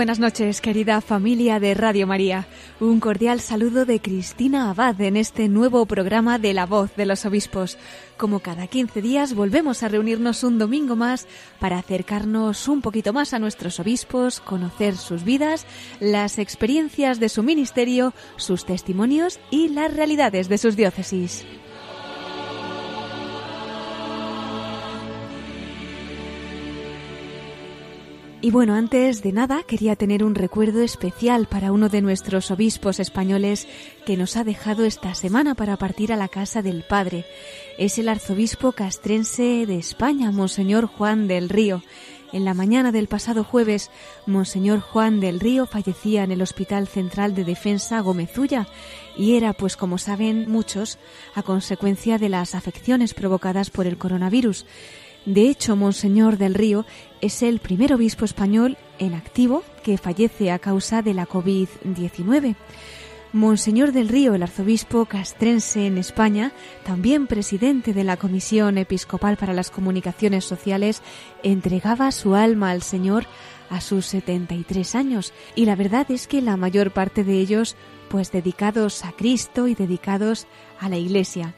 Buenas noches, querida familia de Radio María. Un cordial saludo de Cristina Abad en este nuevo programa de La Voz de los Obispos. Como cada 15 días volvemos a reunirnos un domingo más para acercarnos un poquito más a nuestros obispos, conocer sus vidas, las experiencias de su ministerio, sus testimonios y las realidades de sus diócesis. Y bueno, antes de nada quería tener un recuerdo especial para uno de nuestros obispos españoles que nos ha dejado esta semana para partir a la casa del Padre. Es el arzobispo castrense de España, Monseñor Juan del Río. En la mañana del pasado jueves, Monseñor Juan del Río fallecía en el Hospital Central de Defensa Gomezulla y era, pues como saben muchos, a consecuencia de las afecciones provocadas por el coronavirus. De hecho, Monseñor del Río es el primer obispo español en activo que fallece a causa de la COVID-19. Monseñor del Río, el arzobispo castrense en España, también presidente de la Comisión Episcopal para las Comunicaciones Sociales, entregaba su alma al Señor a sus 73 años y la verdad es que la mayor parte de ellos pues dedicados a Cristo y dedicados a la Iglesia.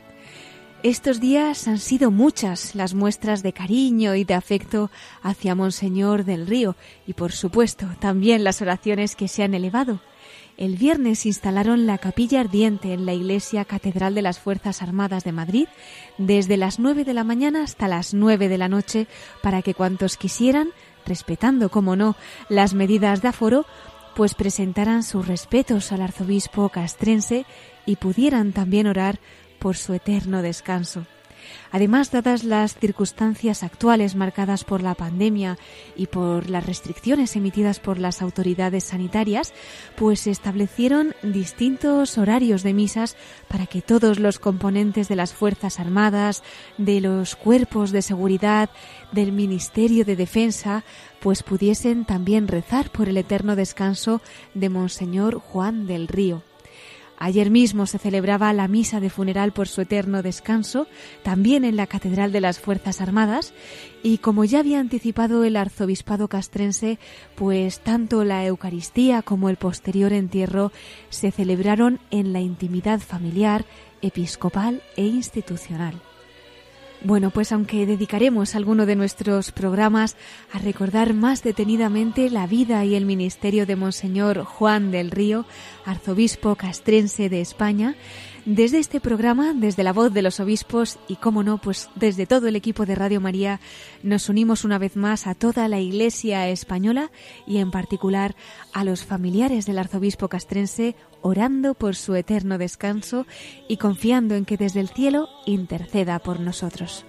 Estos días han sido muchas las muestras de cariño y de afecto hacia Monseñor del Río y, por supuesto, también las oraciones que se han elevado. El viernes instalaron la capilla ardiente en la iglesia Catedral de las Fuerzas Armadas de Madrid desde las nueve de la mañana hasta las nueve de la noche para que cuantos quisieran, respetando, como no, las medidas de aforo, pues presentaran sus respetos al arzobispo castrense y pudieran también orar por su eterno descanso. Además, dadas las circunstancias actuales marcadas por la pandemia y por las restricciones emitidas por las autoridades sanitarias, pues se establecieron distintos horarios de misas para que todos los componentes de las Fuerzas Armadas, de los cuerpos de seguridad, del Ministerio de Defensa, pues pudiesen también rezar por el eterno descanso de Monseñor Juan del Río. Ayer mismo se celebraba la misa de funeral por su eterno descanso, también en la Catedral de las Fuerzas Armadas, y como ya había anticipado el arzobispado castrense, pues tanto la Eucaristía como el posterior entierro se celebraron en la intimidad familiar, episcopal e institucional. Bueno, pues aunque dedicaremos alguno de nuestros programas a recordar más detenidamente la vida y el ministerio de Monseñor Juan del Río, arzobispo castrense de España, desde este programa, desde la voz de los obispos y, como no, pues desde todo el equipo de Radio María, nos unimos una vez más a toda la Iglesia española y en particular a los familiares del arzobispo castrense, orando por su eterno descanso y confiando en que desde el cielo interceda por nosotros.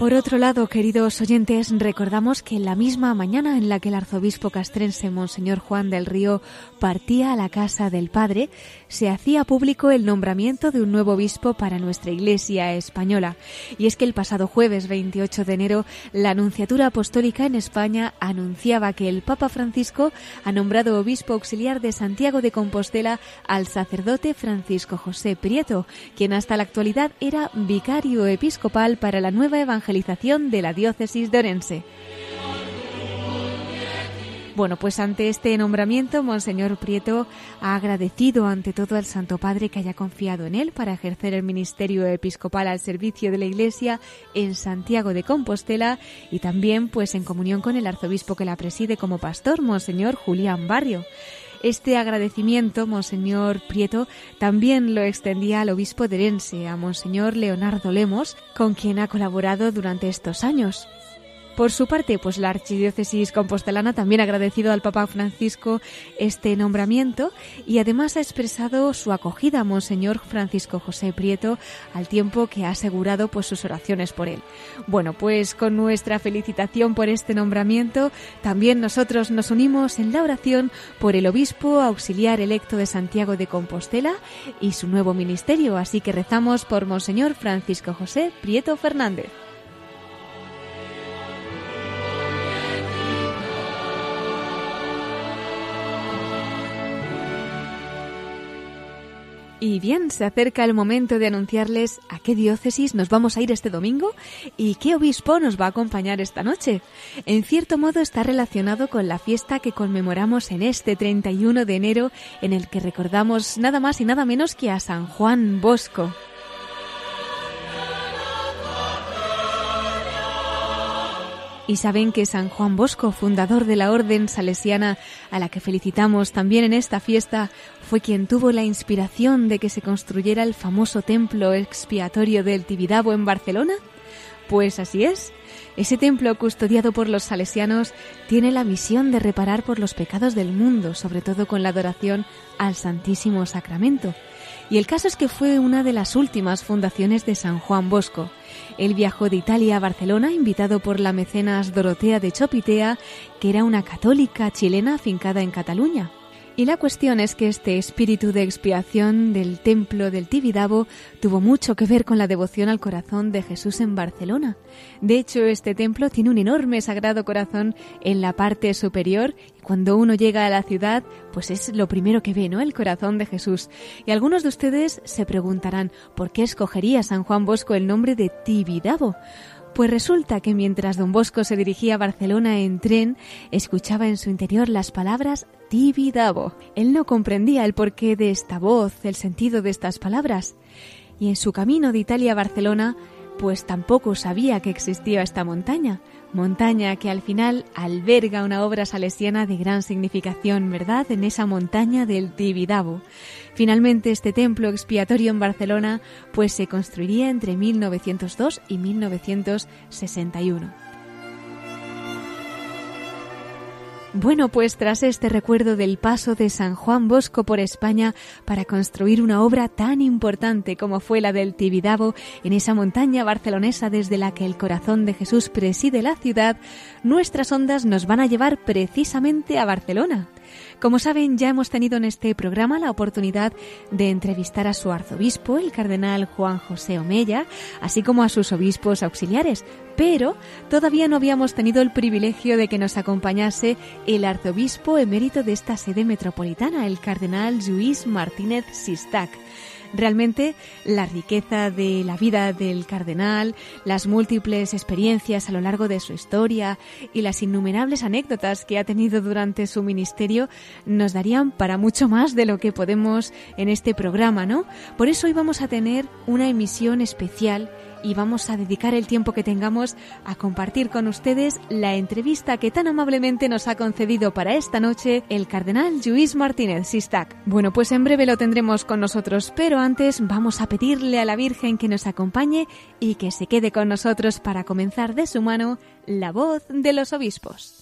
Por otro lado, queridos oyentes, recordamos que en la misma mañana en la que el arzobispo castrense Monseñor Juan del Río partía a la casa del Padre, se hacía público el nombramiento de un nuevo obispo para nuestra Iglesia española. Y es que el pasado jueves 28 de enero, la Anunciatura Apostólica en España anunciaba que el Papa Francisco ha nombrado obispo auxiliar de Santiago de Compostela al sacerdote Francisco José Prieto, quien hasta la actualidad era vicario episcopal para la nueva evangelización de la diócesis de Orense. Bueno, pues ante este nombramiento, Monseñor Prieto ha agradecido ante todo al Santo Padre que haya confiado en él para ejercer el ministerio episcopal al servicio de la Iglesia en Santiago de Compostela y también pues en comunión con el arzobispo que la preside como pastor, Monseñor Julián Barrio. Este agradecimiento, Monseñor Prieto, también lo extendía al obispo de Herense, a Monseñor Leonardo Lemos, con quien ha colaborado durante estos años. Por su parte, pues la Archidiócesis Compostelana también ha agradecido al Papa Francisco este nombramiento y además ha expresado su acogida a Monseñor Francisco José Prieto al tiempo que ha asegurado pues sus oraciones por él. Bueno, pues con nuestra felicitación por este nombramiento, también nosotros nos unimos en la oración por el obispo auxiliar electo de Santiago de Compostela y su nuevo ministerio, así que rezamos por Monseñor Francisco José Prieto Fernández. Y bien, se acerca el momento de anunciarles a qué diócesis nos vamos a ir este domingo y qué obispo nos va a acompañar esta noche. En cierto modo está relacionado con la fiesta que conmemoramos en este 31 de enero en el que recordamos nada más y nada menos que a San Juan Bosco. Y saben que San Juan Bosco, fundador de la Orden Salesiana, a la que felicitamos también en esta fiesta, fue quien tuvo la inspiración de que se construyera el famoso templo expiatorio del Tibidabo en Barcelona. Pues así es. Ese templo custodiado por los salesianos tiene la misión de reparar por los pecados del mundo, sobre todo con la adoración al Santísimo Sacramento. Y el caso es que fue una de las últimas fundaciones de San Juan Bosco. Él viajó de Italia a Barcelona invitado por la mecenas Dorotea de Chopitea, que era una católica chilena afincada en Cataluña. Y la cuestión es que este espíritu de expiación del templo del Tibidabo tuvo mucho que ver con la devoción al corazón de Jesús en Barcelona. De hecho, este templo tiene un enorme sagrado corazón en la parte superior. Cuando uno llega a la ciudad, pues es lo primero que ve, ¿no? El corazón de Jesús. Y algunos de ustedes se preguntarán, ¿por qué escogería San Juan Bosco el nombre de Tibidabo? Pues resulta que mientras don Bosco se dirigía a Barcelona en tren, escuchaba en su interior las palabras Tibidabo. Él no comprendía el porqué de esta voz, el sentido de estas palabras. Y en su camino de Italia a Barcelona, pues tampoco sabía que existía esta montaña, montaña que al final alberga una obra salesiana de gran significación, ¿verdad? En esa montaña del Tibidabo. Finalmente este templo expiatorio en Barcelona pues se construiría entre 1902 y 1961. Bueno, pues tras este recuerdo del paso de San Juan Bosco por España para construir una obra tan importante como fue la del Tibidabo en esa montaña barcelonesa desde la que el corazón de Jesús preside la ciudad, nuestras ondas nos van a llevar precisamente a Barcelona. Como saben, ya hemos tenido en este programa la oportunidad de entrevistar a su arzobispo, el cardenal Juan José Omella, así como a sus obispos auxiliares, pero todavía no habíamos tenido el privilegio de que nos acompañase el arzobispo emérito de esta sede metropolitana, el cardenal Luis Martínez Sistac. Realmente la riqueza de la vida del cardenal, las múltiples experiencias a lo largo de su historia y las innumerables anécdotas que ha tenido durante su ministerio nos darían para mucho más de lo que podemos en este programa, ¿no? Por eso hoy vamos a tener una emisión especial y vamos a dedicar el tiempo que tengamos a compartir con ustedes la entrevista que tan amablemente nos ha concedido para esta noche el cardenal Luis Martínez Sistac. Bueno, pues en breve lo tendremos con nosotros, pero antes vamos a pedirle a la Virgen que nos acompañe y que se quede con nosotros para comenzar de su mano la voz de los obispos.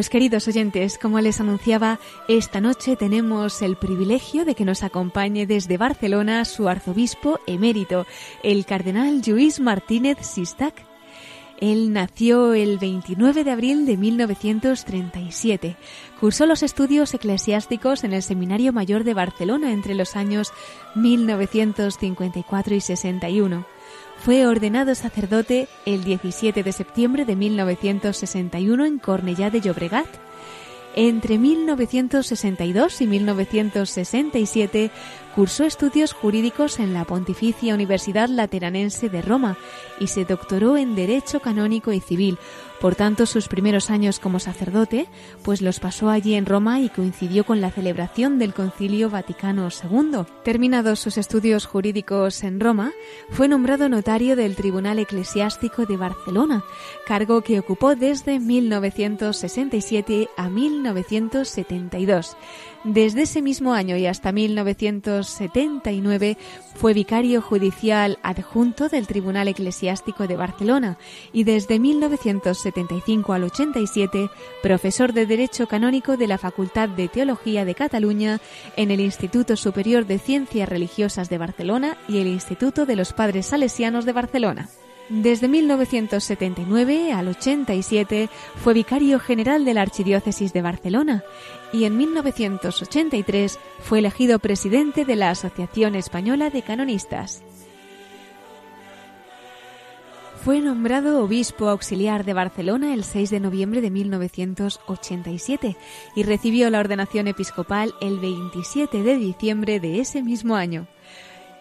Pues queridos oyentes, como les anunciaba, esta noche tenemos el privilegio de que nos acompañe desde Barcelona su arzobispo emérito, el cardenal Luis Martínez Sistac. Él nació el 29 de abril de 1937. Cursó los estudios eclesiásticos en el Seminario Mayor de Barcelona entre los años 1954 y 61. Fue ordenado sacerdote el 17 de septiembre de 1961 en Cornellá de Llobregat. Entre 1962 y 1967 cursó estudios jurídicos en la Pontificia Universidad Lateranense de Roma y se doctoró en Derecho Canónico y Civil, por tanto, sus primeros años como sacerdote, pues los pasó allí en Roma y coincidió con la celebración del Concilio Vaticano II. Terminados sus estudios jurídicos en Roma, fue nombrado notario del Tribunal Eclesiástico de Barcelona, cargo que ocupó desde 1967 a 1972. Desde ese mismo año y hasta 1979 fue vicario judicial adjunto del Tribunal Eclesiástico de Barcelona y desde 1975 al 87 profesor de Derecho Canónico de la Facultad de Teología de Cataluña en el Instituto Superior de Ciencias Religiosas de Barcelona y el Instituto de los Padres Salesianos de Barcelona. Desde 1979 al 87 fue vicario general de la Archidiócesis de Barcelona y en 1983 fue elegido presidente de la Asociación Española de Canonistas. Fue nombrado obispo auxiliar de Barcelona el 6 de noviembre de 1987 y recibió la ordenación episcopal el 27 de diciembre de ese mismo año.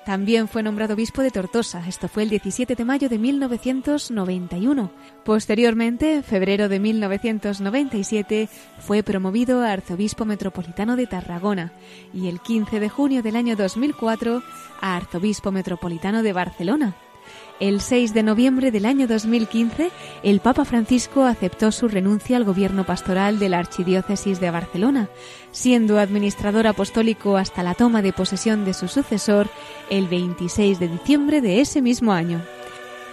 También fue nombrado obispo de Tortosa, esto fue el 17 de mayo de 1991. Posteriormente, en febrero de 1997, fue promovido a arzobispo metropolitano de Tarragona y el 15 de junio del año 2004 a arzobispo metropolitano de Barcelona. El 6 de noviembre del año 2015, el Papa Francisco aceptó su renuncia al gobierno pastoral de la Archidiócesis de Barcelona, siendo administrador apostólico hasta la toma de posesión de su sucesor el 26 de diciembre de ese mismo año.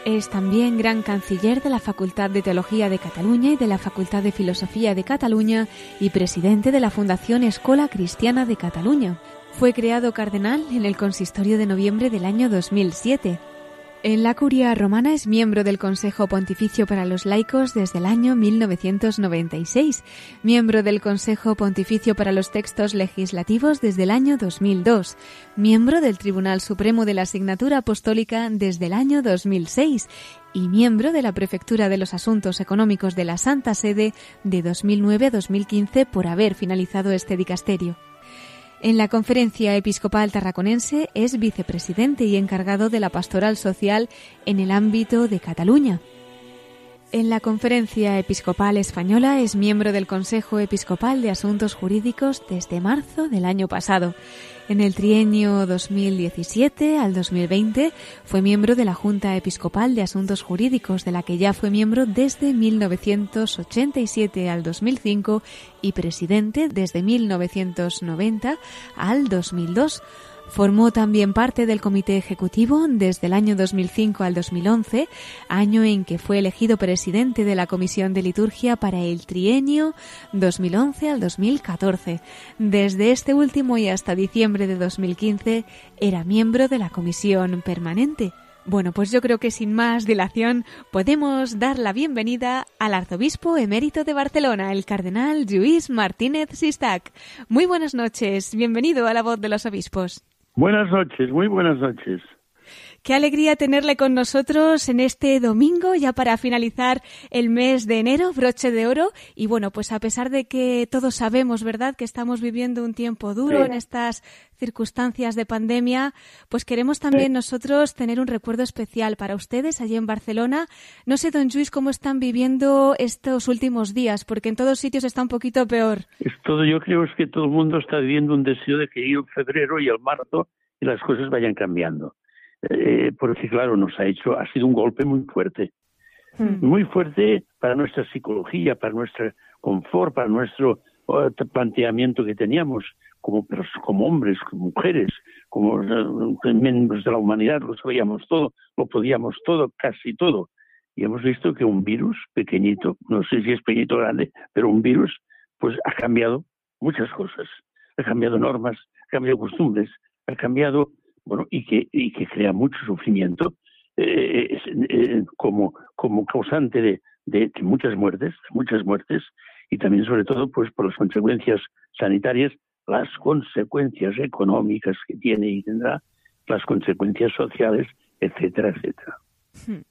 Es también gran canciller de la Facultad de Teología de Cataluña y de la Facultad de Filosofía de Cataluña y presidente de la Fundación Escola Cristiana de Cataluña. Fue creado cardenal en el consistorio de noviembre del año 2007 en la Curia romana es miembro del Consejo Pontificio para los Laicos desde el año 1996, miembro del Consejo Pontificio para los Textos Legislativos desde el año 2002, miembro del Tribunal Supremo de la Asignatura Apostólica desde el año 2006 y miembro de la Prefectura de los Asuntos Económicos de la Santa Sede de 2009 a 2015 por haber finalizado este dicasterio. En la Conferencia Episcopal Tarraconense es vicepresidente y encargado de la pastoral social en el ámbito de Cataluña. En la Conferencia Episcopal Española es miembro del Consejo Episcopal de Asuntos Jurídicos desde marzo del año pasado. En el trienio 2017 al 2020 fue miembro de la Junta Episcopal de Asuntos Jurídicos, de la que ya fue miembro desde 1987 al 2005 y presidente desde 1990 al 2002 Formó también parte del comité ejecutivo desde el año 2005 al 2011, año en que fue elegido presidente de la Comisión de Liturgia para el trienio 2011 al 2014. Desde este último y hasta diciembre de 2015 era miembro de la Comisión Permanente. Bueno, pues yo creo que sin más dilación podemos dar la bienvenida al arzobispo emérito de Barcelona, el cardenal Luis Martínez Sistac. Muy buenas noches, bienvenido a la voz de los obispos. Buenas noches, muy buenas noches. Qué alegría tenerle con nosotros en este domingo, ya para finalizar el mes de enero, broche de oro. Y bueno, pues a pesar de que todos sabemos, ¿verdad?, que estamos viviendo un tiempo duro en estas circunstancias de pandemia, pues queremos también nosotros tener un recuerdo especial para ustedes allí en Barcelona. No sé, don Luis, cómo están viviendo estos últimos días, porque en todos sitios está un poquito peor. Es todo, yo creo es que todo el mundo está viviendo un deseo de que llegue febrero y el marzo y las cosas vayan cambiando. Eh, porque claro, nos ha hecho, ha sido un golpe muy fuerte. Hmm. Muy fuerte para nuestra psicología, para nuestro confort, para nuestro uh, planteamiento que teníamos como, como hombres, como mujeres, como uh, miembros de la humanidad, lo sabíamos todo, lo podíamos todo, casi todo. Y hemos visto que un virus pequeñito, no sé si es pequeñito o grande, pero un virus, pues ha cambiado muchas cosas. Ha cambiado normas, ha cambiado costumbres, ha cambiado bueno, y que, y que crea mucho sufrimiento eh, eh, como, como causante de, de, muchas muertes, muchas muertes, y también sobre todo pues por las consecuencias sanitarias, las consecuencias económicas que tiene y tendrá, las consecuencias sociales, etcétera, etcétera. Hmm.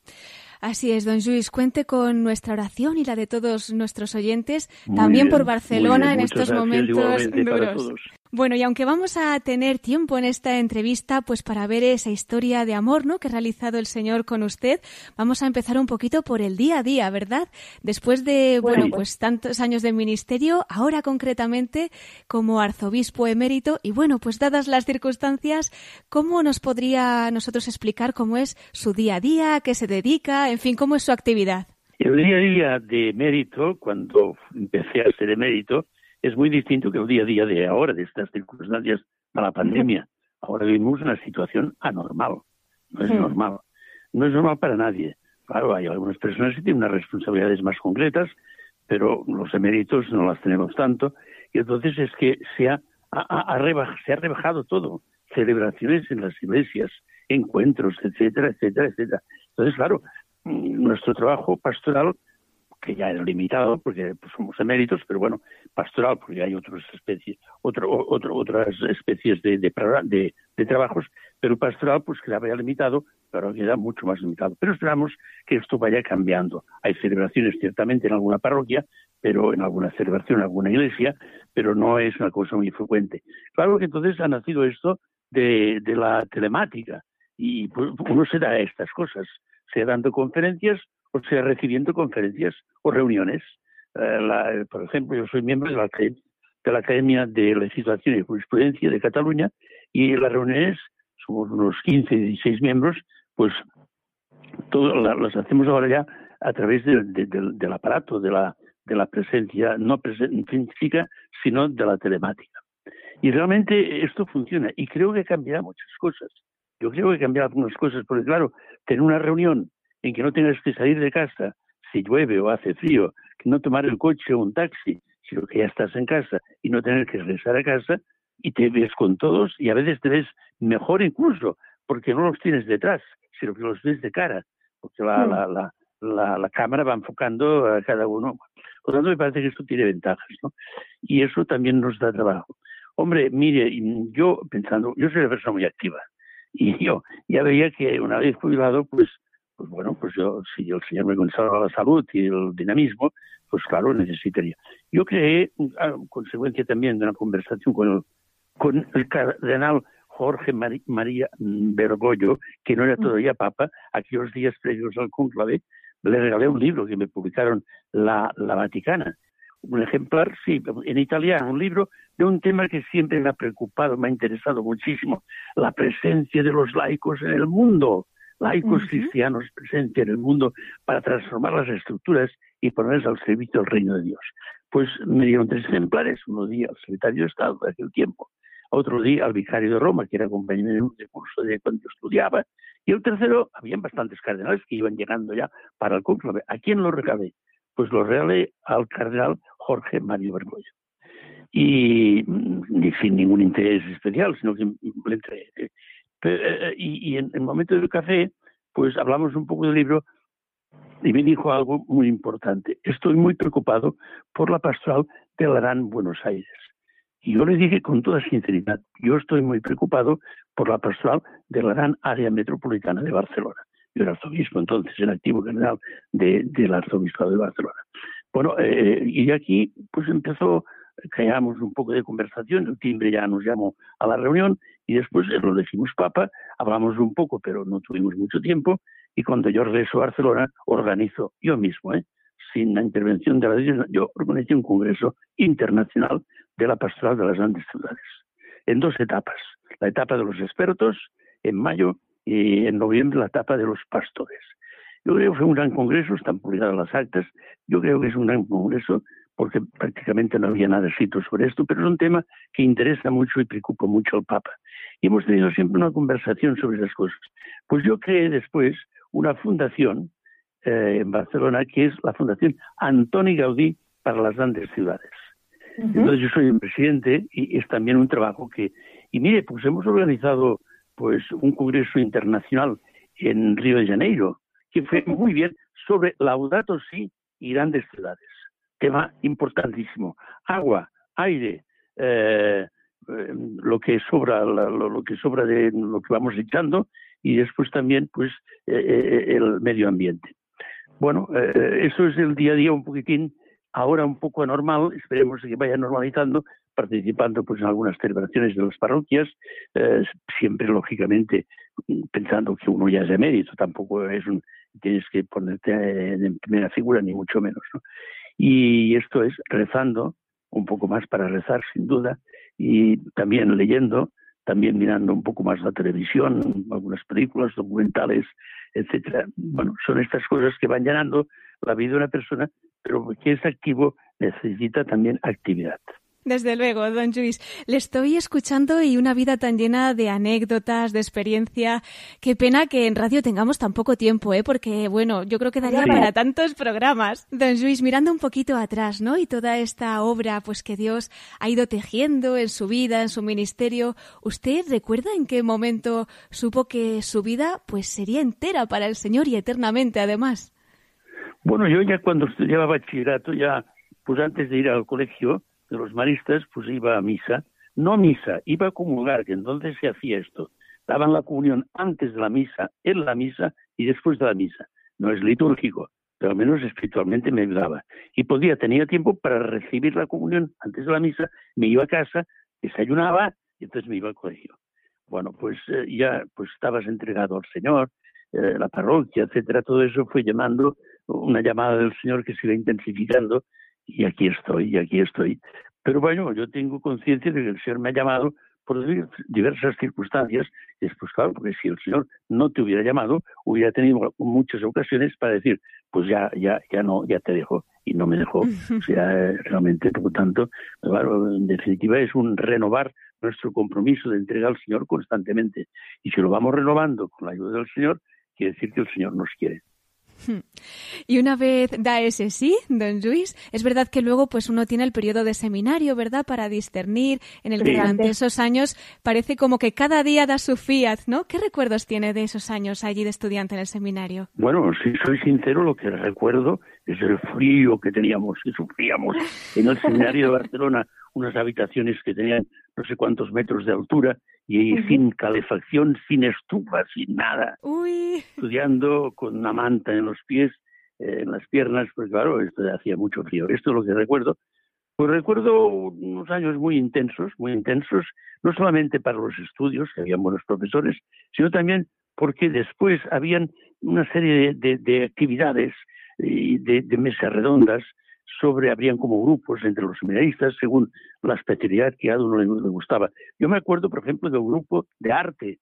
Así es, don Luis, cuente con nuestra oración y la de todos nuestros oyentes, también por Barcelona en estos momentos duros. Bueno, y aunque vamos a tener tiempo en esta entrevista, pues para ver esa historia de amor, ¿no? Que ha realizado el Señor con usted, vamos a empezar un poquito por el día a día, ¿verdad? Después de, bueno, pues tantos años de ministerio, ahora concretamente como arzobispo emérito, y bueno, pues dadas las circunstancias, ¿cómo nos podría nosotros explicar cómo es su día a día, qué se dedica, en fin, cómo es su actividad? El día a día de emérito, cuando empecé a ser emérito, es muy distinto que el día a día de ahora, de estas circunstancias de la pandemia. Ahora vivimos una situación anormal, no es normal, no es normal para nadie. Claro, hay algunas personas que tienen unas responsabilidades más concretas, pero los eméritos no las tenemos tanto, y entonces es que se ha, se ha rebajado todo, celebraciones en las iglesias, encuentros, etcétera, etcétera, etcétera. Entonces, claro, nuestro trabajo pastoral que ya era limitado porque pues, somos eméritos, pero bueno, pastoral porque hay otras especies, otro, otro, otras especies de, de, de, trabajos, pero pastoral pues quedaba ya limitado, pero queda mucho más limitado. Pero esperamos que esto vaya cambiando. Hay celebraciones ciertamente en alguna parroquia, pero en alguna celebración, en alguna iglesia, pero no es una cosa muy frecuente. Claro que entonces ha nacido esto de, de la telemática y pues, uno se da estas cosas, se dando conferencias o sea, recibiendo conferencias o reuniones. Eh, por ejemplo, yo soy miembro de la, de la Academia de Legislación y Jurisprudencia de Cataluña y las reuniones, somos unos 15, 16 miembros, pues todas las hacemos ahora ya a través del aparato, de la, de la presencia, no física, sino de la telemática. Y realmente esto funciona y creo que cambiará muchas cosas. Yo creo que cambiará algunas cosas, porque claro, tener una reunión en que no tengas que salir de casa si llueve o hace frío, que no tomar el coche o un taxi, sino que ya estás en casa y no tener que regresar a casa y te ves con todos y a veces te ves mejor incluso porque no los tienes detrás, sino que los ves de cara, porque la, mm. la, la, cámara va enfocando a cada uno. Por lo tanto, me parece que esto tiene ventajas, ¿no? Y eso también nos da trabajo. Hombre, mire, yo pensando, yo soy una persona muy activa y yo ya veía que una vez jubilado, pues pues bueno, pues yo, si el Señor me conserva la salud y el dinamismo, pues claro, necesitaría. Yo creé, a consecuencia también de una conversación con el, con el cardenal Jorge María Bergoglio, que no era todavía papa, aquellos días previos al conclave, le regalé un libro que me publicaron la, la Vaticana. Un ejemplar, sí, en italiano, un libro de un tema que siempre me ha preocupado, me ha interesado muchísimo, la presencia de los laicos en el mundo laicos cristianos presentes en el mundo para transformar las estructuras y ponerlas al servicio del reino de Dios. Pues me dieron tres ejemplares, uno día al secretario de Estado de aquel tiempo, otro día al vicario de Roma, que era compañero de curso de cuando yo estudiaba, y el tercero, habían bastantes cardenales que iban llegando ya para el conclave. ¿A quién lo regalé? Pues lo regalé al cardenal Jorge Mario Bergoglio. Y, mm, sin ningún interés especial, sino que le entregué. Eh, eh, y, en el momento del café, pues hablamos un poco del libro y me dijo algo muy importante. Estoy muy preocupado por la pastoral de Larán, Buenos Aires. Y yo le dije con toda sinceridad, yo estoy muy preocupado por la pastoral de Larán, área metropolitana de Barcelona. Yo era arzobispo entonces, el activo general del arzobispado de Barcelona. Bueno, eh, y aquí pues empezó creamos un poco de conversación, el timbre ya nos llamó a la reunión y después lo decimos papa, hablamos un poco, pero no tuvimos mucho tiempo y cuando yo regreso a Barcelona organizo yo mismo, ¿eh? sin la intervención de la Iglesia, yo organizé un congreso internacional de la pastoral de las grandes ciudades, en dos etapas, la etapa de los expertos en mayo y en noviembre la etapa de los pastores. Yo creo que fue un gran congreso, están publicadas las actas, yo creo que es un gran congreso porque prácticamente no había nada escrito sobre esto, pero es un tema que interesa mucho y preocupa mucho al Papa. Y hemos tenido siempre una conversación sobre esas cosas. Pues yo creé después una fundación eh, en Barcelona que es la Fundación Antoni Gaudí para las grandes ciudades. Entonces yo soy el presidente y es también un trabajo que... Y mire, pues hemos organizado pues un congreso internacional en Río de Janeiro, que fue muy bien sobre Laudato Si y grandes ciudades tema importantísimo. Agua, aire, eh, eh, lo que sobra, lo, que sobra de lo que vamos echando y después también pues eh, el medio ambiente. Bueno, eh, eso es el día a día un poquitín, ahora un poco anormal, esperemos que vaya normalizando, participando pues en algunas celebraciones de las parroquias, eh, siempre lógicamente pensando que uno ya es de mérito, tampoco es un, tienes que ponerte en primera figura ni mucho menos. ¿no? Y esto es rezando, un poco más para rezar sin duda, y también leyendo, también mirando un poco más la televisión, algunas películas, documentales, etcétera. Bueno, son estas cosas que van llenando la vida de una persona, pero que es activo necesita también actividad. Desde luego, don Luis. Le estoy escuchando y una vida tan llena de anécdotas, de experiencia. Qué pena que en radio tengamos tan poco tiempo, ¿eh? Porque, bueno, yo creo que daría para tantos programas. Don Luis, mirando un poquito atrás, ¿no? Y toda esta obra, pues que Dios ha ido tejiendo en su vida, en su ministerio. ¿Usted recuerda en qué momento supo que su vida, pues sería entera para el Señor y eternamente, además? Bueno, yo ya cuando estudiaba bachillerato, ya, pues antes de ir al colegio, de los maristas, pues iba a misa, no misa, iba a comulgar, que entonces se hacía esto. Daban la comunión antes de la misa, en la misa y después de la misa. No es litúrgico, pero al menos espiritualmente me ayudaba. Y podía, tenía tiempo para recibir la comunión antes de la misa, me iba a casa, desayunaba y entonces me iba al colegio. Bueno, pues eh, ya pues estabas entregado al Señor, eh, la parroquia, etcétera, todo eso fue llamando, una llamada del Señor que se iba intensificando y aquí estoy, y aquí estoy. Pero bueno, yo tengo conciencia de que el Señor me ha llamado por diversas circunstancias, y después, claro, porque si el Señor no te hubiera llamado, hubiera tenido muchas ocasiones para decir, pues ya, ya, ya no, ya te dejo, y no me dejó. O sea, realmente, por lo tanto, claro, en definitiva es un renovar nuestro compromiso de entrega al Señor constantemente. Y si lo vamos renovando con la ayuda del Señor, quiere decir que el Señor nos quiere. Y una vez da ese sí, don Luis, es verdad que luego pues uno tiene el periodo de seminario, ¿verdad? Para discernir, en el que durante esos años parece como que cada día da su fiat, ¿no? ¿Qué recuerdos tiene de esos años allí de estudiante en el seminario? Bueno, si soy sincero, lo que recuerdo es el frío que teníamos, que sufríamos en el seminario de Barcelona, unas habitaciones que tenían no sé cuántos metros de altura y sin calefacción, sin estufa, sin nada. Estudiando con una manta en los pies, eh, en las piernas, pues claro, esto hacía mucho frío. Esto es lo que recuerdo. Pues recuerdo unos años muy intensos, muy intensos, no solamente para los estudios, que habían buenos profesores, sino también porque después habían una serie de, actividades y de, de mesas redondas sobre, habrían como grupos entre los seminaristas según la especialidad que a uno le, gustaba. Yo me acuerdo, por ejemplo, de un grupo de arte.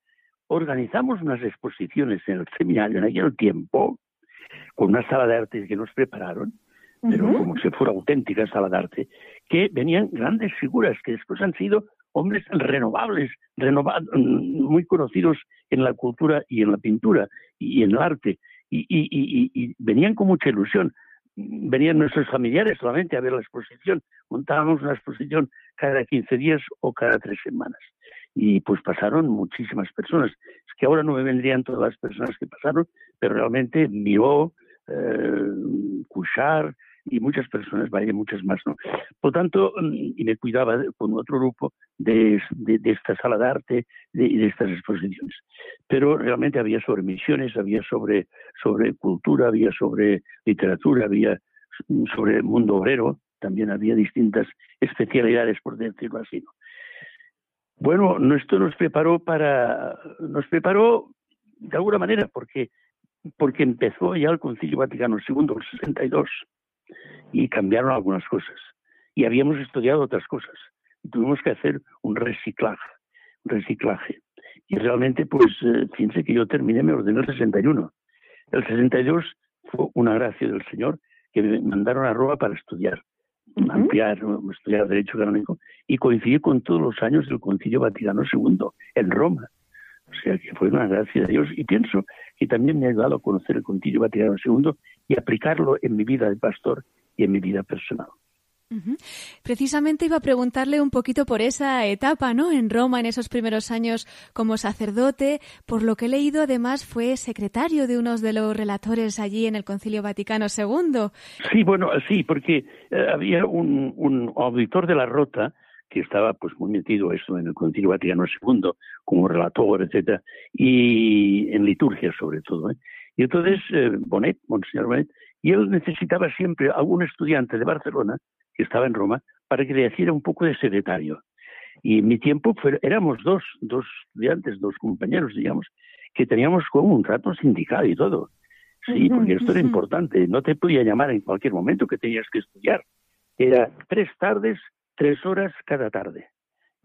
Organizamos unas exposiciones en el seminario en aquel tiempo, con una sala de arte que nos prepararon, pero como si fuera auténtica sala de arte, que venían grandes figuras que después han sido hombres renovables, muy conocidos en la cultura y en la pintura y en el arte, y venían con mucha ilusión venían nuestros familiares solamente a ver la exposición. Montábamos una exposición cada 15 días o cada tres semanas. Y pues pasaron muchísimas personas. Es que ahora no me vendrían todas las personas que pasaron, pero realmente Miró, eh, y muchas personas, vaya, muchas más, ¿no? Por tanto, mm, y me cuidaba con otro grupo de, de, esta sala de arte y de, estas exposiciones. Pero realmente había sobre misiones, había sobre, sobre cultura, había sobre literatura, había sobre el mundo obrero, también había distintas especialidades, por decirlo así, ¿no? Bueno, esto nos preparó para, nos preparó de alguna manera, porque porque empezó ya el Concilio Vaticano II, el 62, y cambiaron algunas cosas. Y habíamos estudiado otras cosas. Y tuvimos que hacer un reciclaje, reciclaje. Y realmente, pues, eh, fíjense que yo terminé, me ordené el 61. El 62 fue una gracia del Señor que me mandaron a Roma para estudiar, ampliar, estudiar Derecho Canónico, y coincidí con todos los años del Concilio Vaticano II en Roma. O sea que fue una gracia de Dios y pienso que también me ha ayudado a conocer el Concilio Vaticano II y aplicarlo en mi vida de pastor y en mi vida personal. Precisamente iba a preguntarle un poquito por esa etapa, ¿no? En Roma, en esos primeros años como sacerdote. Por lo que he leído, además, fue secretario de unos de los relatores allí en el Concilio Vaticano II. Sí, bueno, sí, porque eh, había un, un, auditor de la Rota que estaba pues muy metido eso en el Concilio Vaticano II como relator, etcétera, y en liturgia sobre todo. ¿eh? Y entonces eh, Bonet, Monseñor Bonet, Y él necesitaba siempre algún estudiante de Barcelona, que estaba en Roma, para que le hiciera un poco de secretario. Y en mi tiempo éramos dos, dos estudiantes, dos compañeros, digamos, que teníamos como un rato sindical y todo. Sí, porque esto era importante. No te podía llamar en cualquier momento que tenías que estudiar. Era tres tardes, tres horas cada tarde.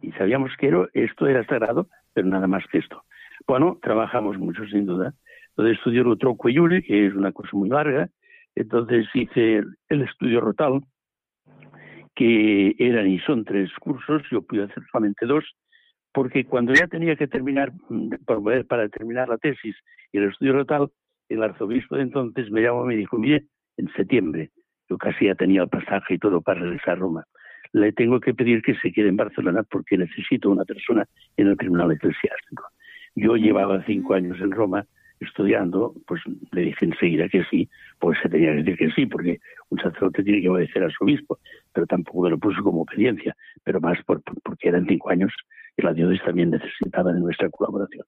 Y sabíamos que esto era sagrado, pero nada más que esto. Bueno, trabajamos mucho, sin duda. Entonces estudié el otro Cueyure, que es una cosa muy larga. Entonces hice el estudio Rotal, que eran y son tres cursos, yo pude hacer solamente dos, porque cuando ya tenía que terminar, mm, para terminar la tesis y el estudio Rotal, el arzobispo de entonces me llamó y me dijo, mire, en septiembre, yo casi ya tenía el pasaje y todo para regresar a Roma, le tengo que pedir que se quede en Barcelona porque necesito una persona en el tribunal eclesiástico. Yo llevaba cinco años en Roma estudiando, pues le dije enseguida que sí, pues se tenía que decir que sí, porque un sacerdote tiene que obedecer a su obispo, pero tampoco lo puso como obediencia, pero más por, porque eran cinco años y la diócesis también necesitaba de nuestra colaboración.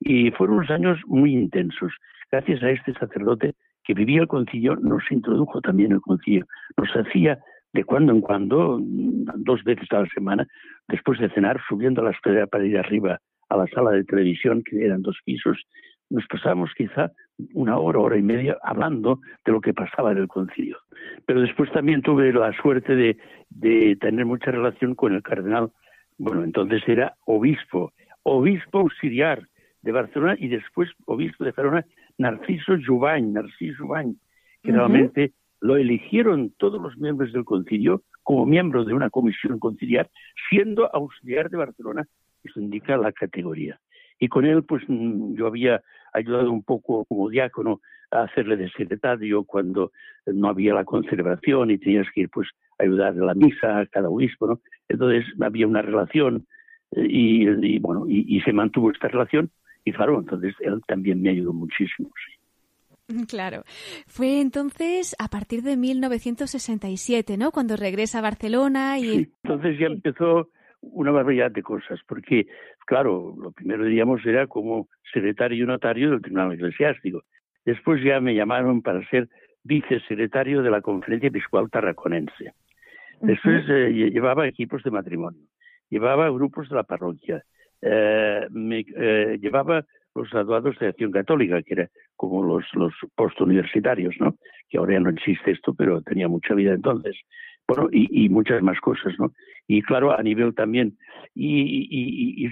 Y fueron unos años muy intensos. Gracias a este sacerdote que vivía el concilio, nos introdujo también el concilio, nos hacía de cuando en cuando, dos veces a la semana, después de cenar, subiendo a la escalera para ir arriba a la sala de televisión, que eran dos pisos, nos pasamos quizá una hora, hora y media hablando de lo que pasaba en el concilio. Pero después también tuve la suerte de, de tener mucha relación con el cardenal, bueno, entonces era obispo, obispo auxiliar de Barcelona y después obispo de Barcelona, Narciso Jubany, Narciso Jubany, que realmente lo eligieron todos los miembros del concilio como miembro de una comisión conciliar, siendo auxiliar de Barcelona, eso indica la categoría. Y con él, pues mm, yo había ayudado un poco como diácono a hacerle de secretario cuando no había la conservación y tenías que ir pues a ayudar a la misa a cada obispo, ¿no? Entonces había una relación eh, y, bueno, y, se mantuvo esta relación y claro, entonces él también me ayudó muchísimo, Claro. Fue entonces a partir de 1967, ¿no? Cuando regresa a Barcelona y... Sí, entonces ya empezó una barbaridad de cosas, porque, claro, lo primero, diríamos, era como secretario y notario del Tribunal Eclesiástico. Después ya me llamaron para ser vicesecretario de la Conferencia Episcopal Tarraconense. Después eh, llevaba equipos de matrimonio, llevaba grupos de la parroquia, eh, me, eh, llevaba los graduados de acción católica, que era como los, los postuniversitarios, ¿no? Que ahora ya no existe esto, pero tenía mucha vida entonces bueno, y, muchas más cosas, ¿no? Y claro, a nivel también, y, y,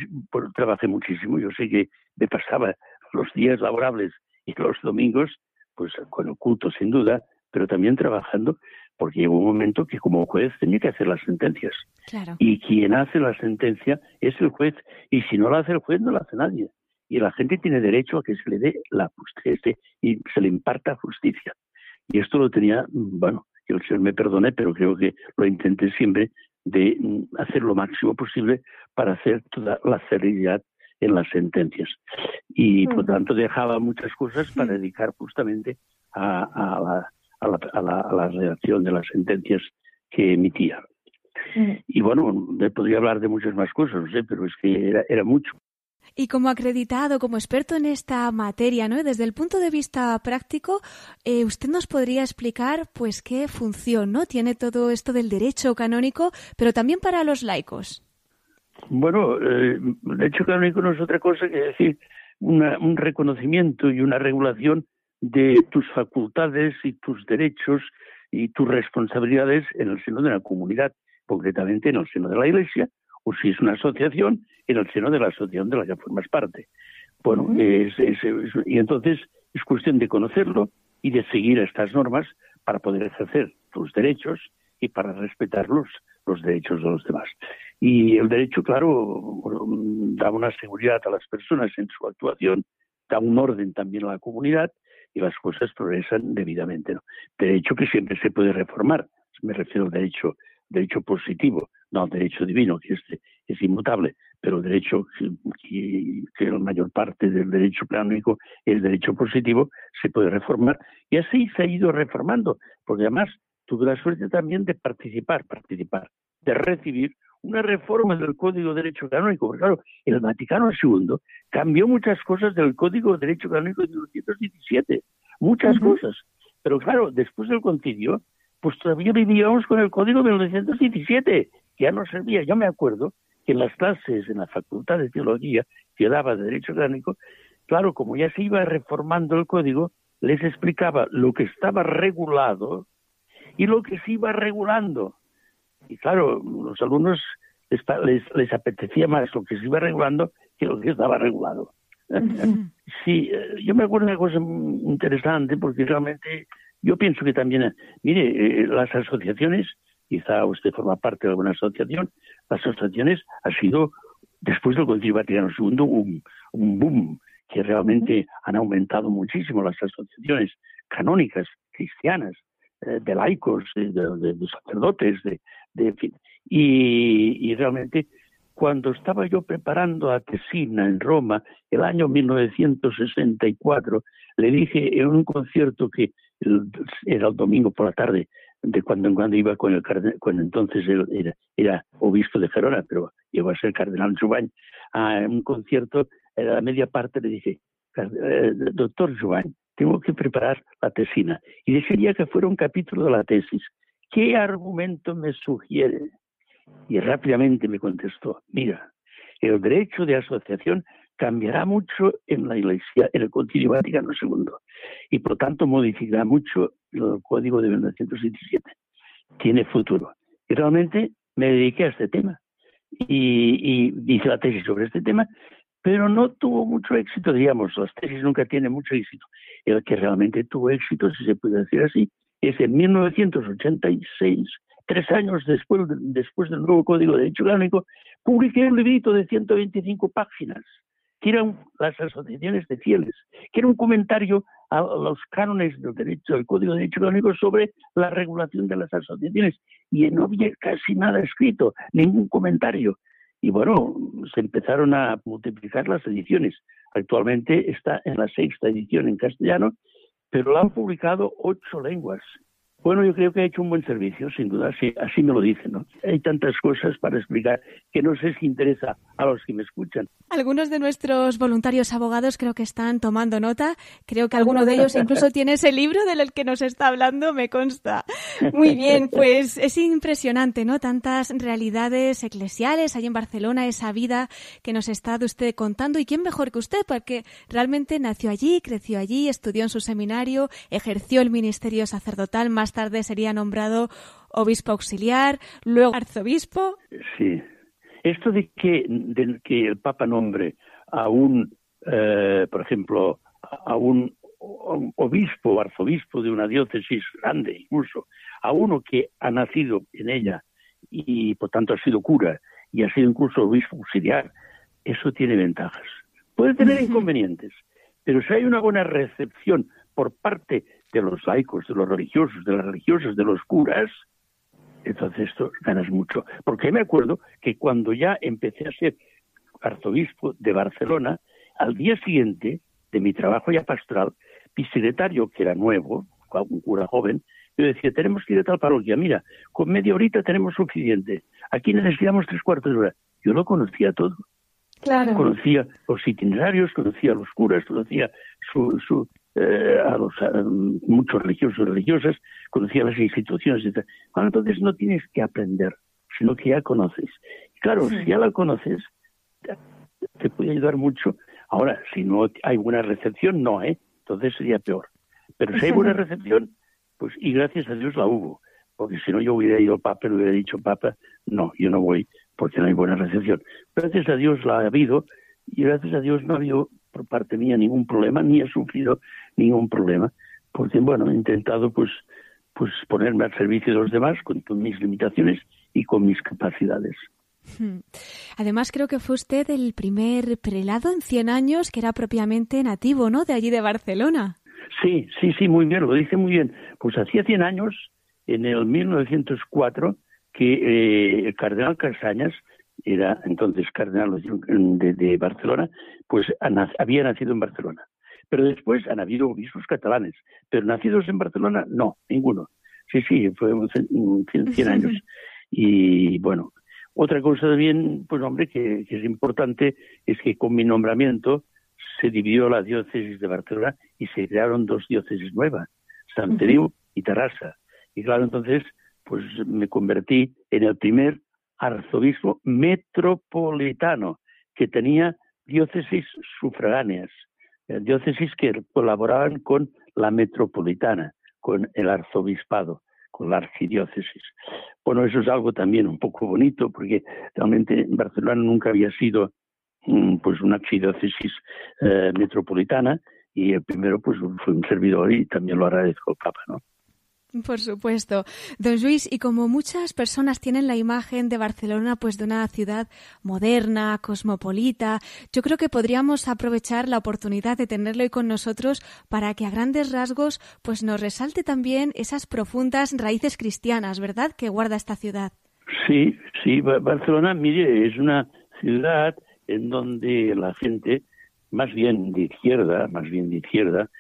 trabajé muchísimo, yo sé que me pasaba los días laborables y los domingos, pues con el culto sin duda, pero también trabajando, porque llegó un momento que como juez tenía que hacer las sentencias. Y quien hace la sentencia es el juez, y si no la hace el juez, no la hace nadie. Y la gente tiene derecho a que se le dé la justicia y se le imparta justicia. Y esto lo tenía, bueno, que el Señor me perdone, pero creo que lo intenté siempre de mm, hacer lo máximo posible para hacer toda la seriedad en las sentencias. Y por tanto dejaba muchas cosas para dedicar justamente a, la, redacción de las sentencias que emitía. Y bueno, podría hablar de muchas más cosas, no sé, pero es que era mucho. Y como acreditado, como experto en esta materia, ¿no? Desde el punto de vista práctico, eh, usted nos podría explicar, pues, qué función, ¿no? Tiene todo esto del derecho canónico, pero también para los laicos. Bueno, eh, el derecho canónico no es otra cosa que decir un reconocimiento y una regulación de tus facultades y tus derechos y tus responsabilidades en el seno de la comunidad, concretamente en el seno de la Iglesia, o si es una asociación, en el seno de la asociación de la que formas parte. Bueno, y entonces es cuestión de conocerlo y de seguir estas normas para poder ejercer tus derechos y para respetar los, derechos de los demás. Y el derecho, claro, da una seguridad a las personas en su actuación, da un orden también a la comunidad y las cosas progresan debidamente. ¿no? Derecho que siempre se puede reformar, me refiero al derecho, derecho positivo, no al derecho divino, que este es inmutable, pero el derecho, que, que la mayor parte del derecho canónico es derecho positivo, se puede reformar. Y así se ha ido reformando, porque además tuve la suerte también de participar, participar, de recibir una reforma del Código de Derecho Canónico, porque claro, el Vaticano II cambió muchas cosas del Código de Derecho Canónico de 1917, muchas cosas, Pero claro, después del concilio, pues todavía vivíamos con el código de 1917, que ya no servía. Yo me acuerdo que en las clases en la Facultad de Teología que daba de Derecho Canónico, claro, como ya se iba reformando el código, les explicaba lo que estaba regulado y lo que se iba regulando. Y claro, los alumnos les, les, apetecía más lo que se iba regulando que lo que estaba regulado. sí, eh, yo me acuerdo de una cosa interesante porque realmente yo pienso que también, mire, eh, las asociaciones, quizá usted forma parte de alguna asociación, las asociaciones ha sido, después del Concilio Vaticano II, un, un boom, que realmente han aumentado muchísimo las asociaciones canónicas, cristianas, de laicos, de, sacerdotes, de, de fin. Y, y, realmente cuando estaba yo preparando a Tesina en Roma, el año 1964, le dije en un concierto que era el domingo por la tarde, de cuando en cuando iba con el cardenal, cuando entonces era, era, obispo de Gerona, pero llegó a ser cardenal Jubain, a un concierto, a la media parte le dije, eh, doctor Jubain, tengo que preparar la tesina. Y desearía que fuera un capítulo de la tesis. ¿Qué argumento me sugiere? Y rápidamente me contestó, mira, el derecho de asociación cambiará mucho en la Iglesia, en el Concilio Vaticano II, y por tanto modificará mucho el Código de 1917. Tiene futuro. Y realmente me dediqué a este tema y, y hice la tesis sobre este tema, pero no tuvo mucho éxito, digamos, las tesis nunca tienen mucho éxito. El que realmente tuvo éxito, si se puede decir así, es en 1986 tres años después, después del nuevo Código de Derecho Canónico, publiqué un librito de 125 páginas, que eran las asociaciones de fieles, que era un comentario a los cánones del derecho, del Código de Derecho Canónico sobre la regulación de las asociaciones. Y no había casi nada escrito, ningún comentario. Y bueno, se empezaron a multiplicar las ediciones. Actualmente está en la sexta edición en castellano, pero la han publicado ocho lenguas bueno, yo creo que ha hecho un buen servicio, sin duda, así, así me lo dicen. ¿no? Hay tantas cosas para explicar que no sé si interesa a los que me escuchan. Algunos de nuestros voluntarios abogados creo que están tomando nota. Creo que alguno de ellos incluso tiene ese libro del que nos está hablando, me consta. Muy bien, pues es impresionante, ¿no? Tantas realidades eclesiales hay en Barcelona, esa vida que nos está usted contando. ¿Y quién mejor que usted? Porque realmente nació allí, creció allí, estudió en su seminario, ejerció el ministerio sacerdotal más tarde sería nombrado obispo auxiliar, luego arzobispo. Sí. Esto de que, que el Papa nombre a un, eh, por ejemplo, a un obispo o arzobispo de una diócesis grande, incluso, a uno que ha nacido en ella y por tanto ha sido cura y ha sido incluso obispo auxiliar, eso tiene ventajas. Puede tener inconvenientes, pero si hay una buena recepción por parte de los laicos, de los religiosos, de las religiosas, de los curas, entonces esto ganas mucho. Porque me acuerdo que cuando ya empecé a ser arzobispo de Barcelona, al día siguiente de mi trabajo ya pastoral, mi secretario, que era nuevo, un cura joven, yo decía, tenemos que ir a tal parroquia, mira, con media horita tenemos suficiente, aquí necesitamos tres cuartos de hora. Yo lo conocía todo. Claro. Conocía los itinerarios, conocía los curas, conocía su, su, eh, a los muchos religiosos y religiosas, conocía las instituciones, etc. Bueno, entonces no tienes que aprender, sino que ya conoces. Y claro, si ya la conoces, te puede ayudar mucho. Ahora, si no hay buena recepción, no, ¿eh? Entonces sería peor. Pero si hay buena recepción, pues, y gracias a Dios la hubo. Porque si no, yo hubiera ido al Papa, le hubiera dicho, Papa, no, yo no voy, porque no hay buena recepción. Gracias a Dios la ha habido, y gracias a Dios no ha habido por parte mía ningún problema, ni he sufrido ningún problema, porque bueno, he intentado pues, pues ponerme al servicio de los demás con, mis limitaciones y con mis capacidades. Hmm. Además, creo que fue usted el primer prelado en 100 años que era propiamente nativo, ¿no? De allí de Barcelona. Sí, sí, sí, muy bien, lo dice muy bien. Pues hacía 100 años, en el 1904, que eh, el cardenal Casañas era entonces cardenal de, Barcelona, pues había nacido en Barcelona. Pero después han habido obispos catalanes, pero nacidos en Barcelona, no, ninguno. Sí, sí, fue 100, años. Y bueno, otra cosa también, pues hombre, que, es importante, es que con mi nombramiento se dividió la diócesis de Barcelona y se crearon dos diócesis nuevas. Sant Feliu y Terrassa. Y claro, entonces, pues me convertí en el primer arzobispo metropolitano que tenía diócesis sufragáneas, diócesis que colaboraban con la metropolitana, con el arzobispado, con la archidiócesis. Bueno, eso es algo también un poco bonito, porque realmente Barcelona nunca había sido mm, pues una archidiócesis eh, metropolitana y el primero pues fue un servidor y también lo agradezco al Papa, ¿no? Por supuesto. Don Luis, y como muchas personas tienen la imagen de Barcelona pues de una ciudad moderna, cosmopolita, yo creo que podríamos aprovechar la oportunidad de tenerlo hoy con nosotros para que a grandes rasgos pues nos resalte también esas profundas raíces cristianas, ¿verdad?, que guarda esta ciudad. Sí, sí, Barcelona, mire, es una ciudad en donde la gente, más bien de izquierda, más bien de izquierda,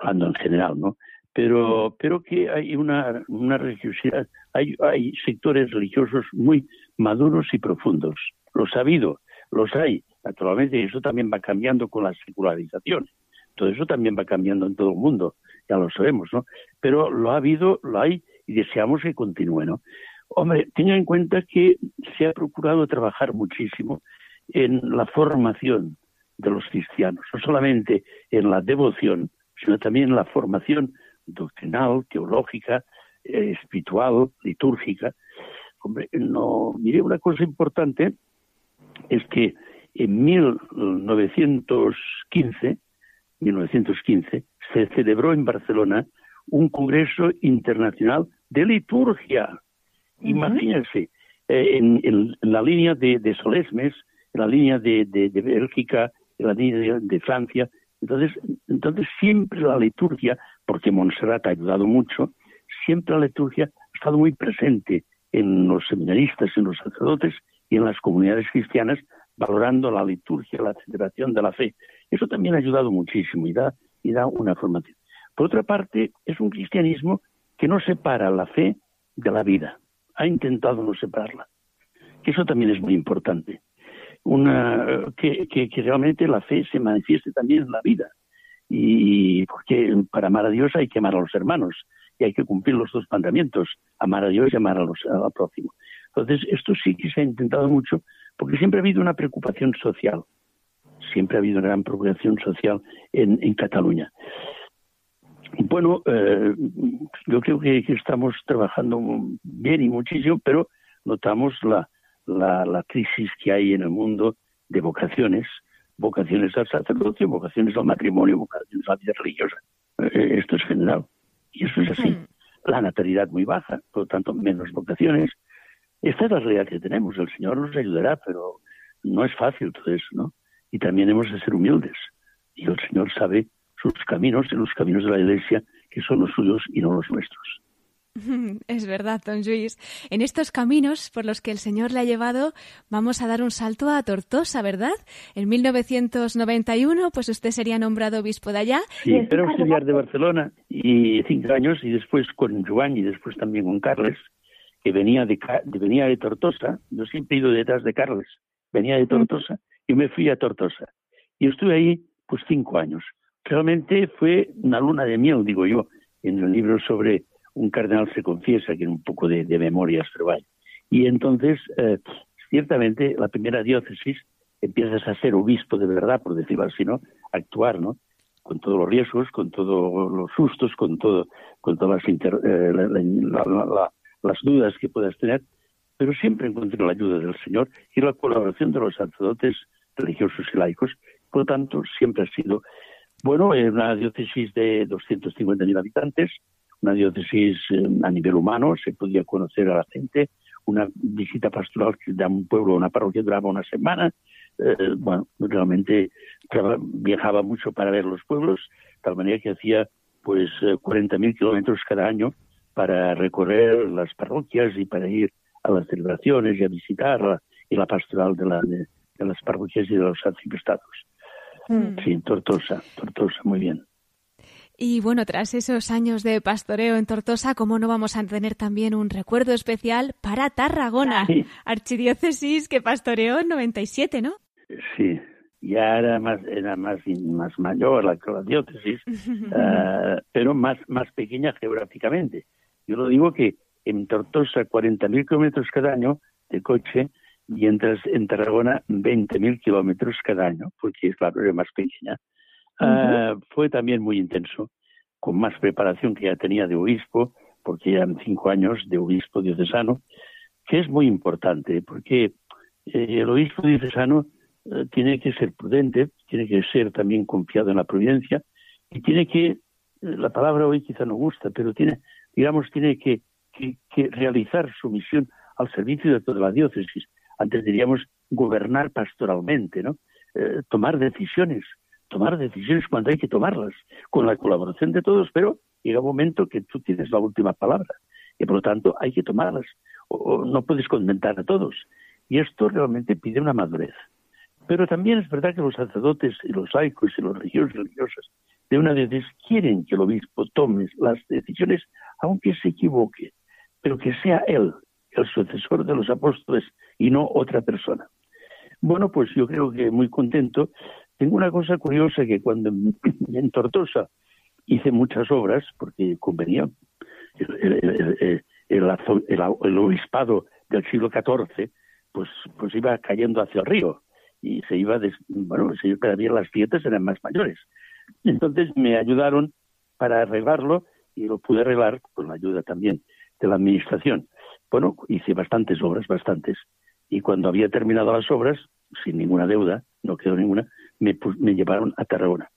hablando en general, ¿no? Pero, pero que hay una, una religiosidad, hay, hay sectores religiosos muy maduros y profundos. Los ha habido, los hay, naturalmente, y eso también va cambiando con la secularización. Todo eso también va cambiando en todo el mundo, ya lo sabemos, ¿no? Pero lo ha habido, lo hay, y deseamos que continúe, ¿no? Hombre, tenga en cuenta que se ha procurado trabajar muchísimo en la formación de los cristianos, no solamente en la devoción, sino también en la formación doctrinal, teológica, eh, espiritual, litúrgica. Hombre, no, mire, una cosa importante es que en 1915, 1915 se celebró en Barcelona un congreso internacional de liturgia. Imagínense, eh, en, la línea de, Solesmes, en la línea de, de, Bélgica, en la línea de Francia. Entonces, entonces siempre la liturgia porque Montserrat ha ayudado mucho, siempre la liturgia ha estado muy presente en los seminaristas, en los sacerdotes y en las comunidades cristianas, valorando la liturgia, la celebración de la fe. Eso también ha ayudado muchísimo y da, y da una formación. Por otra parte, es un cristianismo que no separa la fe de la vida. Ha intentado no separarla. Eso también es muy importante. Una, que, que realmente la fe se manifieste también en la vida y porque para amar a Dios hay que amar a los hermanos y hay que cumplir los dos mandamientos, amar a Dios y amar a los, al próximo. Entonces, esto sí que se ha intentado mucho porque siempre ha habido una preocupación social, siempre ha habido una gran preocupación social en, en Cataluña. Bueno, eh, yo creo que, estamos trabajando bien y muchísimo, pero notamos la, la, la crisis que hay en el mundo de vocaciones, vocaciones al sacerdocio, vocaciones al matrimonio, vocaciones a la vida religiosa. Eh, esto es general. Y eso es así. La natalidad muy baja, por lo tanto, menos vocaciones. Esta es la realidad que tenemos. El Señor nos ayudará, pero no es fácil todo eso, ¿no? Y también hemos de ser humildes. Y el Señor sabe sus caminos y los caminos de la Iglesia, que son los suyos y no los nuestros. Es verdad, don Luis. En estos caminos por los que el Señor le ha llevado, vamos a dar un salto a Tortosa, ¿verdad? En 1991, pues usted sería nombrado obispo de allá. Sí, era auxiliar de Barcelona y cinco años, y después con Joan y después también con Carles, que venía de, venía de Tortosa. Yo siempre he ido detrás de Carles. Venía de Tortosa y me fui a Tortosa. Y estuve ahí, pues, cinco años. Realmente fue una luna de miel, digo yo, en el libro sobre un cardenal se confiesa, que es un poco de, memoria memorias Y entonces, eh, ciertamente, la primera diócesis empiezas a ser obispo de verdad, por decirlo así, ¿no? Actuar, ¿no? Con todos los riesgos, con todos los sustos, con todo, con todas las, eh, las dudas que puedas tener, pero siempre encontré la ayuda del Señor y la colaboración de los sacerdotes religiosos y laicos. Por lo tanto, siempre ha sido, bueno, una diócesis de 250.000 habitantes, una diócesis eh, a nivel humano, se podía conocer a la gente, una visita pastoral de un pueblo a una parroquia duraba una semana, eh, bueno, realmente viajaba mucho para ver los pueblos, de tal manera que hacía pues 40.000 eh, kilómetros cada año para recorrer las parroquias y para ir a las celebraciones y a visitar y la pastoral de, la, de, las parroquias y de los arciprestados. Mm. Sí, Tortosa, Tortosa, muy bien. Y bueno, tras esos años de pastoreo en Tortosa, ¿cómo no vamos a tener también un recuerdo especial para Tarragona, archidiócesis que pastoreó en 97, ¿no? Sí, ya era más, era más, más mayor la, la diócesis, uh, pero más, más pequeña geográficamente. Yo lo digo que en Tortosa 40.000 kilómetros cada año de coche y en, en Tarragona 20.000 kilómetros cada año, porque claro, era más pequeña. Uh, fue también muy intenso, con más preparación que ya tenía de obispo, porque eran cinco años de obispo diocesano, que es muy importante, porque eh, el obispo diocesano eh, tiene que ser prudente, tiene que ser también confiado en la providencia y tiene que, eh, la palabra hoy quizá no gusta, pero tiene, digamos, tiene que, que, realizar su misión al servicio de toda la diócesis. Antes diríamos gobernar pastoralmente, ¿no? tomar decisiones, tomar decisiones cuando hay que tomarlas, con la colaboración de todos, pero llega un momento que tú tienes la última palabra y por lo tanto hay que tomarlas o no puedes contentar a todos. Y esto realmente pide una madurez. Pero también es verdad que los sacerdotes y los laicos y los religiosos religiosas de una vez quieren que el obispo tome las decisiones, aunque se equivoque, pero que sea él el sucesor de los apóstoles y no otra persona. Bueno, pues yo creo que muy contento. Tengo una cosa curiosa que cuando en Tortosa hice muchas obras, porque convenía, el, el obispado del siglo XIV, pues, pues iba cayendo hacia el río y se iba, bueno, se cada día las fiestas eran más mayores. Entonces me ayudaron para arreglarlo y lo pude arreglar con la ayuda también de la administración. Bueno, hice bastantes obras, bastantes. Y cuando había terminado las obras, sin ninguna deuda, no quedó ninguna, me, me llevaron a Tarragona.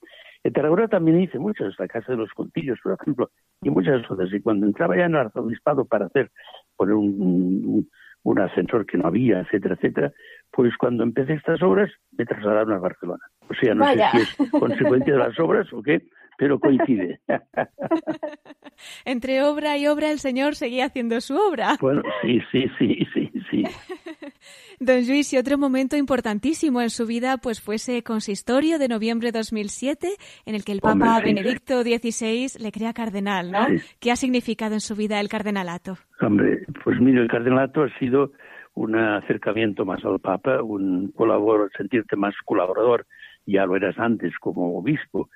En Tarragona también hice muchas, la Casa de los Contillos, por ejemplo, y muchas otras. Y cuando entraba ya en el arzobispado para hacer, poner un, un ascensor que no había, etcétera, etcétera, pues cuando empecé estas obras me trasladaron a Barcelona. O sea, no sé si es consecuencia de las obras o qué, pero coincide. Entre obra y obra el Señor seguía haciendo su obra. Bueno, sí, sí, sí, sí, sí. Don Luis, y otro momento importantísimo en su vida pues fue ese consistorio de noviembre de 2007 en el que el Papa Benedicto XVI le crea cardenal, ¿no? ¿Qué ha significado en su vida el cardenalato? Hombre, pues mire, el cardenalato ha sido un acercamiento más al Papa, un colaborador, sentirte más colaborador, ya lo eras antes como obispo,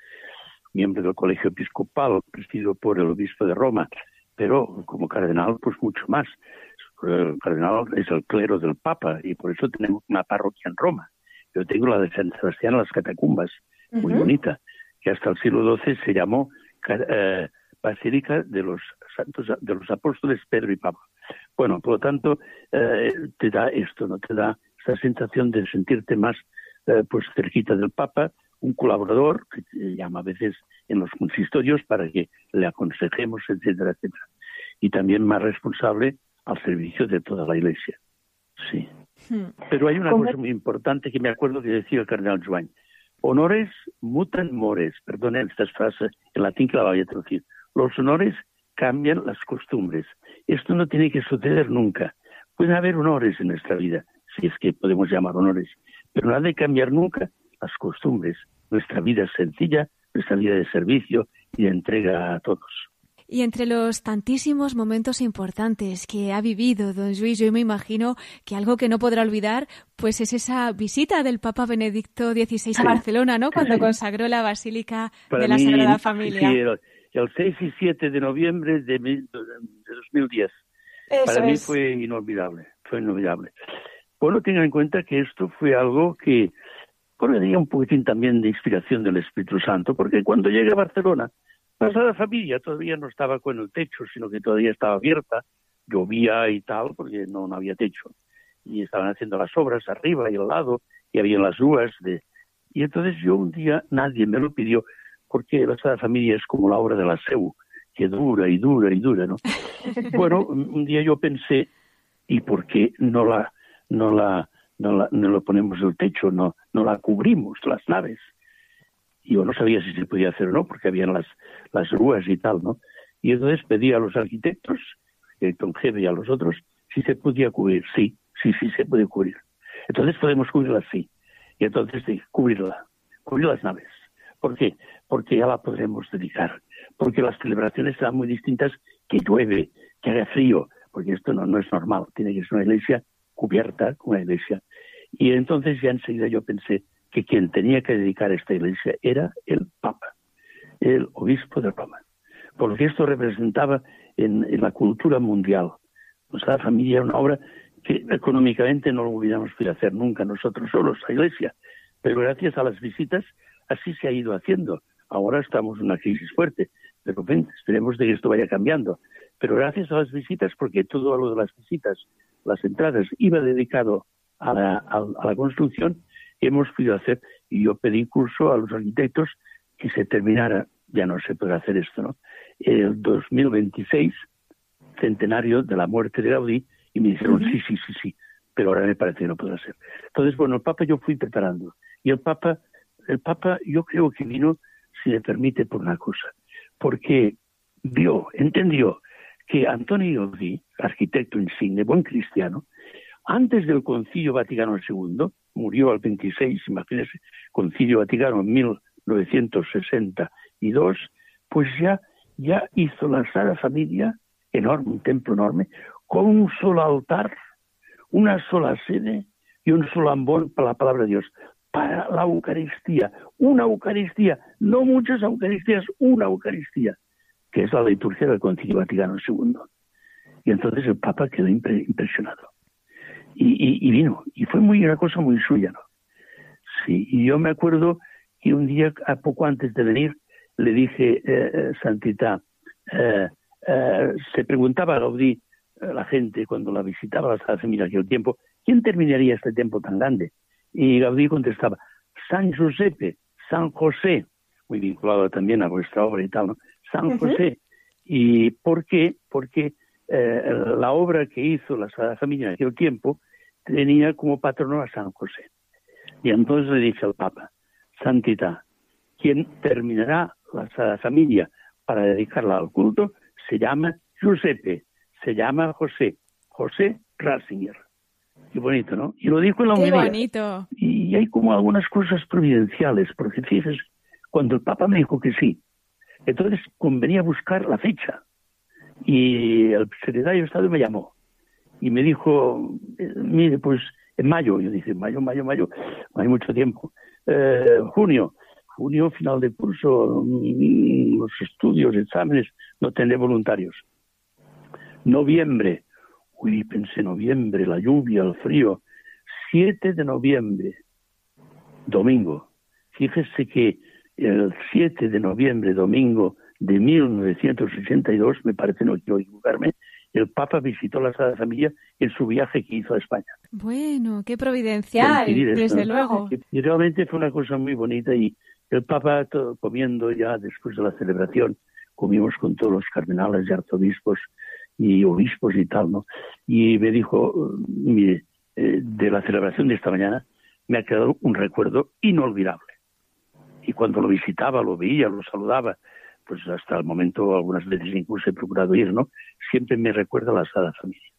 miembro del colegio episcopal, presidido por el obispo de Roma, pero como cardenal, pues mucho más. El cardenal es el clero del Papa y por eso tenemos una parroquia en Roma. Yo tengo la de San Sebastián en las catacumbas, muy bonita, que hasta el siglo XII se llamó eh, Basílica de los Santos, de los Apóstoles Pedro y Pablo. Bueno, por lo tanto, eh, te da esto, ¿no? Te da esa sensación de sentirte más eh, pues cerquita del Papa, un colaborador que se llama a veces en los consistorios para que le aconsejemos, etcétera, etcétera. Y también más responsable al servicio de toda la Iglesia. Sí. Hmm. Pero hay una cosa muy importante que me acuerdo que decía el cardenal Joan. Honores mutan mores. Perdonen estas frases en latín que la voy a traducir. Los honores cambian las costumbres. Esto no tiene que suceder nunca. Puede haber honores en nuestra vida, si es que podemos llamar honores, pero no ha de cambiar nunca las costumbres. Nuestra vida sencilla, nuestra vida de servicio y de entrega a todos. Y entre los tantísimos momentos importantes que ha vivido don Luis, yo me imagino que algo que no podrá olvidar, pues es esa visita del Papa Benedicto XVI a Barcelona, ¿no? Cuando consagró la Basílica de la Sagrada Familia. Sí, el, 6 y 7 de noviembre de, 2010. Para mí fue inolvidable, fue inolvidable. Bueno, tengan en cuenta que esto fue algo que, tenía un poquitín también de inspiración del Espíritu Santo, porque cuando llegué a Barcelona, la Sagrada Familia todavía no estaba con el techo, sino que todavía estaba abierta, llovía y tal, porque no, no había techo. Y estaban haciendo las obras arriba y al lado, y había las uvas de... Y entonces yo un día, nadie me lo pidió, porque la Sagrada Familia es como la obra de la SEU, que dura y dura y dura, ¿no? bueno, un día yo pensé, ¿y por qué no la, no la, no la, no lo ponemos el techo, no, no la cubrimos, las naves? yo no sabía si se podía hacer o no, porque habían las, las grúas y tal, ¿no? Y entonces pedí a los arquitectos, Don Gebe y a los otros, si se podía cubrir. Sí, sí, sí se puede cubrir. Entonces podemos cubrirla, sí. Y entonces sí, cubrirla, cubrir las naves. ¿Por qué? Porque ya la podremos dedicar. Porque las celebraciones serán muy distintas que llueve, que haga frío, porque esto no, no es normal. Tiene que ser una iglesia cubierta, una iglesia. Y entonces ya enseguida yo pensé, que quien tenía que dedicar esta iglesia era el Papa, el obispo de Roma, porque esto representaba en, la cultura mundial. Nuestra familia era una obra que económicamente no lo hubiéramos podido hacer nunca nosotros solos, la iglesia, pero gracias a las visitas así se ha ido haciendo. Ahora estamos en una crisis fuerte, pero ven, esperemos de que esto vaya cambiando. Pero gracias a las visitas, porque todo lo de las visitas, las entradas, iba dedicado a la, construcción, hemos podido hacer, y yo pedí curso a los arquitectos que se terminara, ya no se puede hacer esto, ¿no? El 2026, centenario de la muerte de Gaudí, y me dijeron, sí, sí, sí, sí, pero ahora me parece que no puede ser. Entonces, bueno, el Papa yo fui preparando, y el Papa, el Papa yo creo que vino, si me permite, por una cosa, porque vio, entendió que Antonio Gaudí, arquitecto insigne, buen cristiano, antes del Concilio Vaticano II, murió al 26, imagínese, Concilio Vaticano en 1962, pues ya, ya hizo la Sagrada Familia, enorme, un templo enorme, con un solo altar, una sola sede y un solo ambón para la palabra de Dios, para la Eucaristía, una Eucaristía, no muchas Eucaristías, una Eucaristía, que es la liturgia del Concilio Vaticano II. Y entonces el Papa quedó impresionado y, vino. Y fue muy una cosa muy suya, ¿no? Sí, y yo me acuerdo que un día, a poco antes de venir, le dije, eh, eh Santita, eh, eh, se preguntaba a Gaudí, la gente, cuando la visitaba la Sala Femina aquel tiempo, ¿quién terminaría este tiempo tan grande? Y Gaudí contestaba, San Giuseppe, San José, muy vinculado también a vuestra obra y tal, ¿no? San José. ¿Y por qué? Porque la obra que hizo la Sagrada Familia en aquel tiempo tenía como patrono a San José. Y entonces le dice al Papa, Santidad, quien terminará la Sagrada Familia para dedicarla al culto se llama Giuseppe, se llama José, José Ratzinger. Qué bonito, ¿no? Y lo dijo en la Qué bonito. Y hay como algunas cosas providenciales, porque fíjese, cuando el Papa me dijo que sí, entonces convenía buscar la fecha. Y el secretario de Estado me llamó y me dijo, eh, mire, pues en mayo, yo dije, mayo, mayo, mayo, no hay mucho tiempo. Eh, junio, junio, final de curso, los estudios, exámenes, no tendré voluntarios. Noviembre, uy, pensé noviembre, la lluvia, el frío. 7 de noviembre, domingo. Fíjese que el 7 de noviembre, domingo de 1982, me parece, no quiero equivocarme, el Papa visitó la Sagrada Familia en su viaje que hizo a España. Bueno, qué providencial, desde luego. Y realmente fue una cosa muy bonita y el Papa comiendo ya después de la celebración, comimos con todos los cardenales y arzobispos y obispos y tal, ¿no? Y me dijo, mire, eh, de la celebración de esta mañana me ha quedado un recuerdo inolvidable. Y cuando lo visitaba, lo veía, lo saludaba, pues hasta el momento algunas veces incluso he procurado ir, ¿no? Siempre me recuerda a la Sagrada Familia.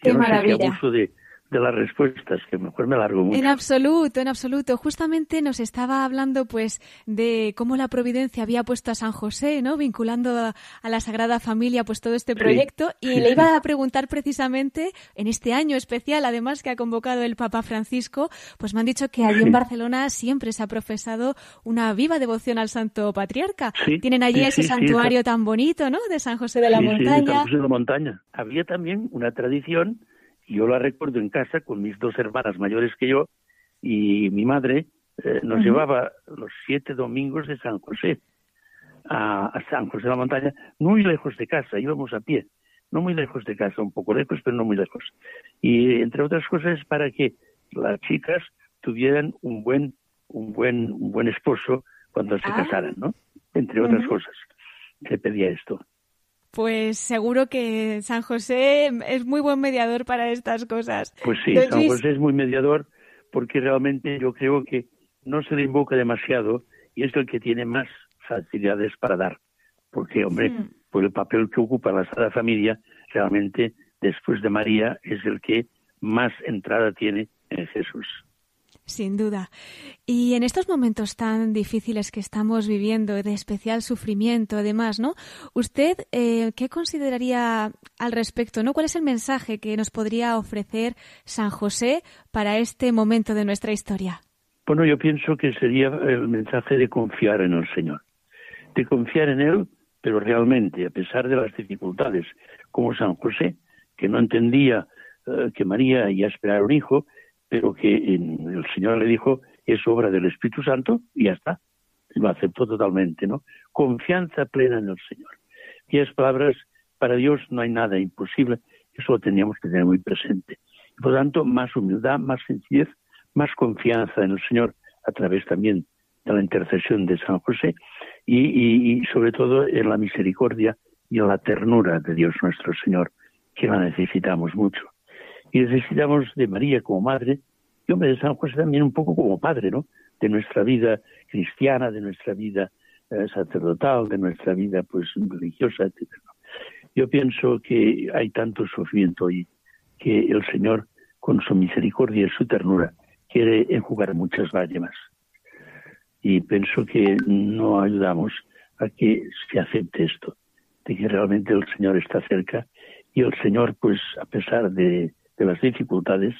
Qué maravilla de las respuestas, que mejor me largo mucho. En absoluto, en absoluto. Justamente nos estaba hablando pues de cómo la Providencia había puesto a San José, ¿no? Vinculando a, la Sagrada Familia pues todo este proyecto y le iba a preguntar precisamente en este año especial, además que ha convocado el Papa Francisco, pues me han dicho que allí en Barcelona siempre se ha profesado una viva devoción al Santo Patriarca. Tienen allí ese santuario tan bonito, ¿no? De San José de la Montaña. San José de la Montaña. Había también una tradición yo la recuerdo en casa con mis dos hermanas mayores que yo y mi madre eh, nos llevaba los siete domingos de San José a, San José de la Montaña, muy lejos de casa, íbamos a pie, no muy lejos de casa, un poco lejos, pero no muy lejos. Y entre otras cosas para que las chicas tuvieran un buen, un buen, un buen esposo cuando se ah. casaran, ¿no? Entre otras cosas, se pedía esto. Pues seguro que San José es muy buen mediador para estas cosas. Pues sí, San José es muy mediador porque realmente yo creo que no se le invoca demasiado y es el que tiene más facilidades para dar. Porque, hombre, mm. por el papel que ocupa la Sagrada Familia, realmente después de María es el que más entrada tiene en Jesús. Sin duda. Y en estos momentos tan difíciles que estamos viviendo, de especial sufrimiento, además, ¿no? ¿Usted eh, qué consideraría al respecto, ¿no? ¿Cuál es el mensaje que nos podría ofrecer San José para este momento de nuestra historia? Bueno, yo pienso que sería el mensaje de confiar en el Señor, de confiar en Él, pero realmente, a pesar de las dificultades, como San José, que no entendía eh, que María iba a esperar un hijo, pero que el Señor le dijo, es obra del Espíritu Santo, y ya está. Lo aceptó totalmente, ¿no? Confianza plena en el Señor. Y esas palabras, para Dios no hay nada imposible, eso lo teníamos que tener muy presente. Por lo tanto, más humildad, más sencillez, más confianza en el Señor, a través también de la intercesión de San José, y sobre todo en la misericordia y en la ternura de Dios nuestro Señor, que la necesitamos mucho. Y necesitamos de María como madre, y hombre, de San José también un poco como padre, ¿no? De nuestra vida cristiana, de nuestra vida eh, sacerdotal, de nuestra vida pues religiosa, etc. Yo pienso que hay tanto sufrimiento hoy que el Señor, con su misericordia y su ternura, quiere enjugar muchas lágrimas. Y pienso que no ayudamos a que se acepte esto, de que realmente el Señor está cerca y el Señor, pues a pesar de, de las dificultades,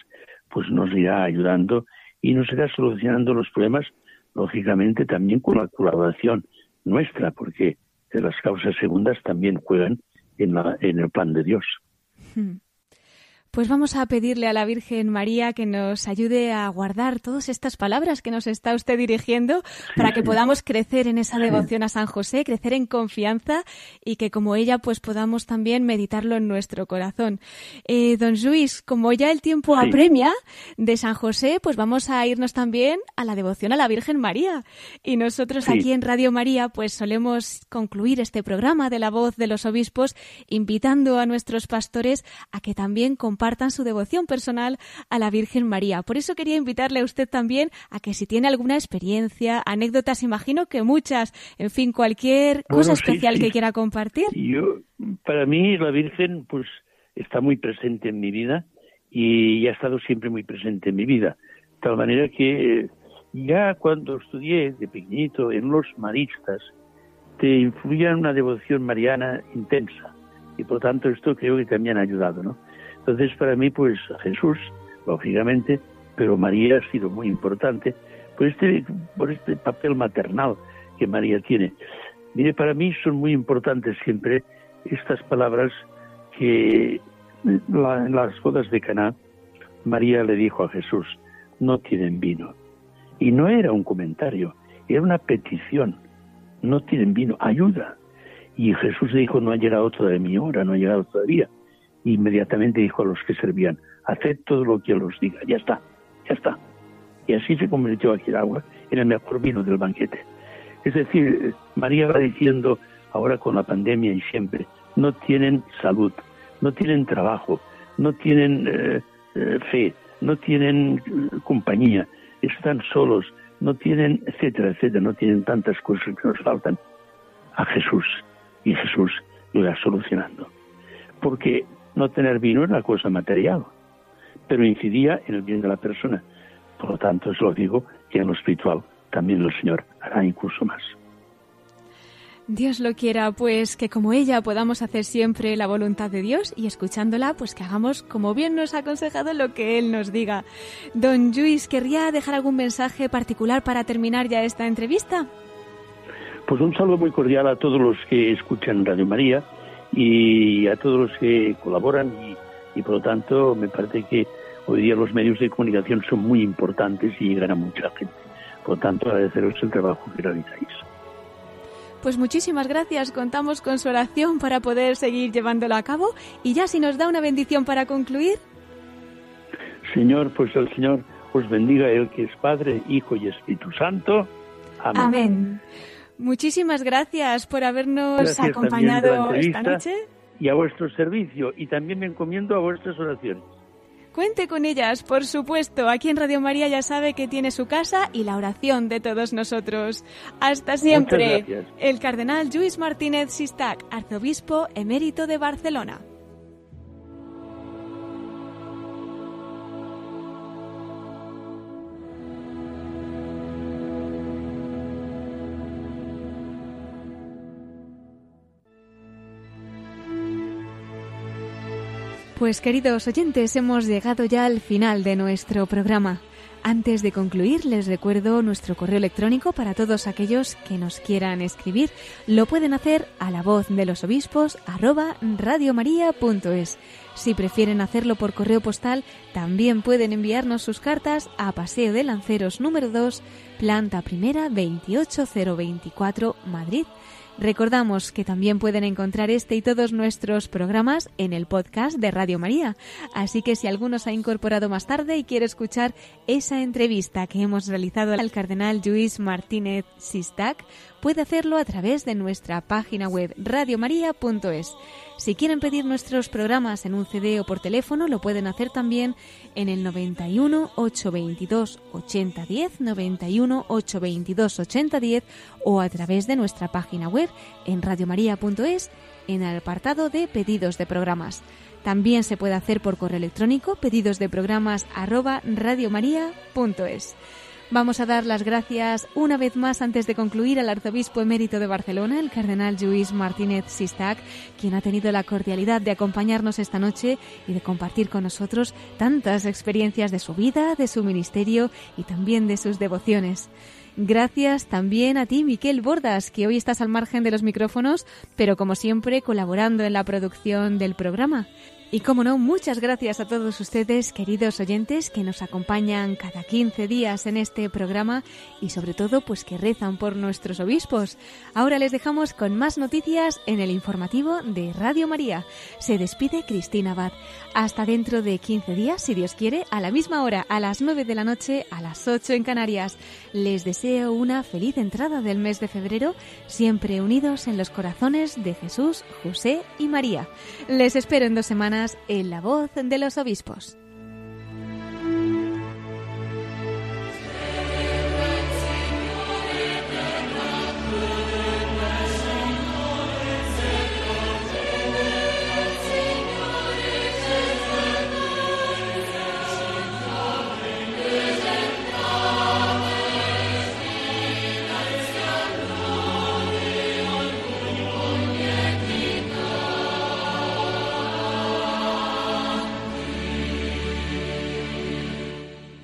pues nos irá ayudando y nos irá solucionando los problemas, lógicamente también con la colaboración nuestra, porque las causas segundas también juegan en, la, en el plan de Dios. Hmm. Pues vamos a pedirle a la Virgen María que nos ayude a guardar todas estas palabras que nos está usted dirigiendo para que podamos crecer en esa devoción a San José, crecer en confianza y que como ella pues podamos también meditarlo en nuestro corazón. Eh, don Luis, como ya el tiempo apremia de San José, pues vamos a irnos también a la devoción a la Virgen María. Y nosotros aquí en Radio María pues solemos concluir este programa de la voz de los obispos invitando a nuestros pastores a que también compartan su devoción personal a la Virgen María. Por eso quería invitarle a usted también a que si tiene alguna experiencia, anécdotas, imagino que muchas, en fin, cualquier cosa especial que quiera compartir. Yo, para mí, la Virgen, pues, está muy presente en mi vida y ha estado siempre muy presente en mi vida. De tal manera que ya cuando estudié de pequeñito en los maristas, te influía una devoción mariana intensa. Y por tanto esto creo que también ha ayudado, ¿no? Entonces, para mí, pues Jesús, lógicamente, pero María ha sido muy importante por este, por este papel maternal que María tiene. Mire, para mí son muy importantes siempre estas palabras que en las bodas de Caná María le dijo a Jesús, no tienen vino. Y no era un comentario, era una petición. No tienen vino, ayuda. Y Jesús dijo, no ha llegado todavía mi hora, no ha llegado todavía inmediatamente dijo a los que servían, haced todo lo que os diga, ya está, ya está. Y así se convirtió aquel agua en el mejor vino del banquete. Es decir, María va diciendo ahora con la pandemia y siempre, no tienen salud, no tienen trabajo, no tienen eh, eh, fe, no tienen eh, compañía, están solos, no tienen, etcétera, etcétera, no tienen tantas cosas que nos faltan. A Jesús. Y Jesús lo irá solucionando. Porque no tener vino era cosa material, pero incidía en el bien de la persona. Por lo tanto, es lo digo que en lo espiritual también el Señor hará incluso más. Dios lo quiera, pues que como ella podamos hacer siempre la voluntad de Dios y escuchándola, pues que hagamos como bien nos ha aconsejado lo que Él nos diga. Don Luis, ¿querría dejar algún mensaje particular para terminar ya esta entrevista? Pues un saludo muy cordial a todos los que escuchan Radio María y a todos los que colaboran y, por lo tanto me parece que hoy día los medios de comunicación son muy importantes y llegan a mucha gente. Por lo tanto, agradeceros el trabajo que realizáis. Pues muchísimas gracias. Contamos con su oración para poder seguir llevándolo a cabo. Y ya si nos da una bendición para concluir. Señor, pues el Señor os bendiga, el que es Padre, Hijo y Espíritu Santo. Amén. Amén. Muchísimas gracias por habernos acompañado esta noche. Y a vuestro servicio, y también me encomiendo a vuestras oraciones. Cuente con ellas, por supuesto. Aquí en Radio María ya sabe que tiene su casa y la oración de todos nosotros. Hasta siempre. El cardenal Luis Martínez Sistac, arzobispo emérito de Barcelona. Pues queridos oyentes, hemos llegado ya al final de nuestro programa. Antes de concluir, les recuerdo nuestro correo electrónico para todos aquellos que nos quieran escribir. Lo pueden hacer a la voz de los obispos arroba radiomaria.es. Si prefieren hacerlo por correo postal, también pueden enviarnos sus cartas a Paseo de Lanceros número 2, planta primera 28024, Madrid Recordamos que también pueden encontrar este y todos nuestros programas en el podcast de Radio María. Así que si alguno se ha incorporado más tarde y quiere escuchar esa entrevista que hemos realizado al cardenal Luis Martínez Sistac, puede hacerlo a través de nuestra página web radiomaria.es. Si quieren pedir nuestros programas en un CD o por teléfono, lo pueden hacer también en el 91 822 8010, 91 822 8010 o a través de nuestra página web en radiomaria.es en el apartado de pedidos de programas. También se puede hacer por correo electrónico pedidos de programas arroba. Vamos a dar las gracias una vez más antes de concluir al arzobispo emérito de Barcelona, el cardenal Luis Martínez Sistac, quien ha tenido la cordialidad de acompañarnos esta noche y de compartir con nosotros tantas experiencias de su vida, de su ministerio y también de sus devociones. Gracias también a ti, Miquel Bordas, que hoy estás al margen de los micrófonos, pero como siempre colaborando en la producción del programa. Y como no, muchas gracias a todos ustedes, queridos oyentes, que nos acompañan cada 15 días en este programa y sobre todo pues que rezan por nuestros obispos. Ahora les dejamos con más noticias en el informativo de Radio María. Se despide Cristina Abad. Hasta dentro de 15 días, si Dios quiere, a la misma hora, a las 9 de la noche, a las 8 en Canarias. Les deseo una feliz entrada del mes de febrero, siempre unidos en los corazones de Jesús, José y María. Les espero en dos semanas en la voz de los obispos.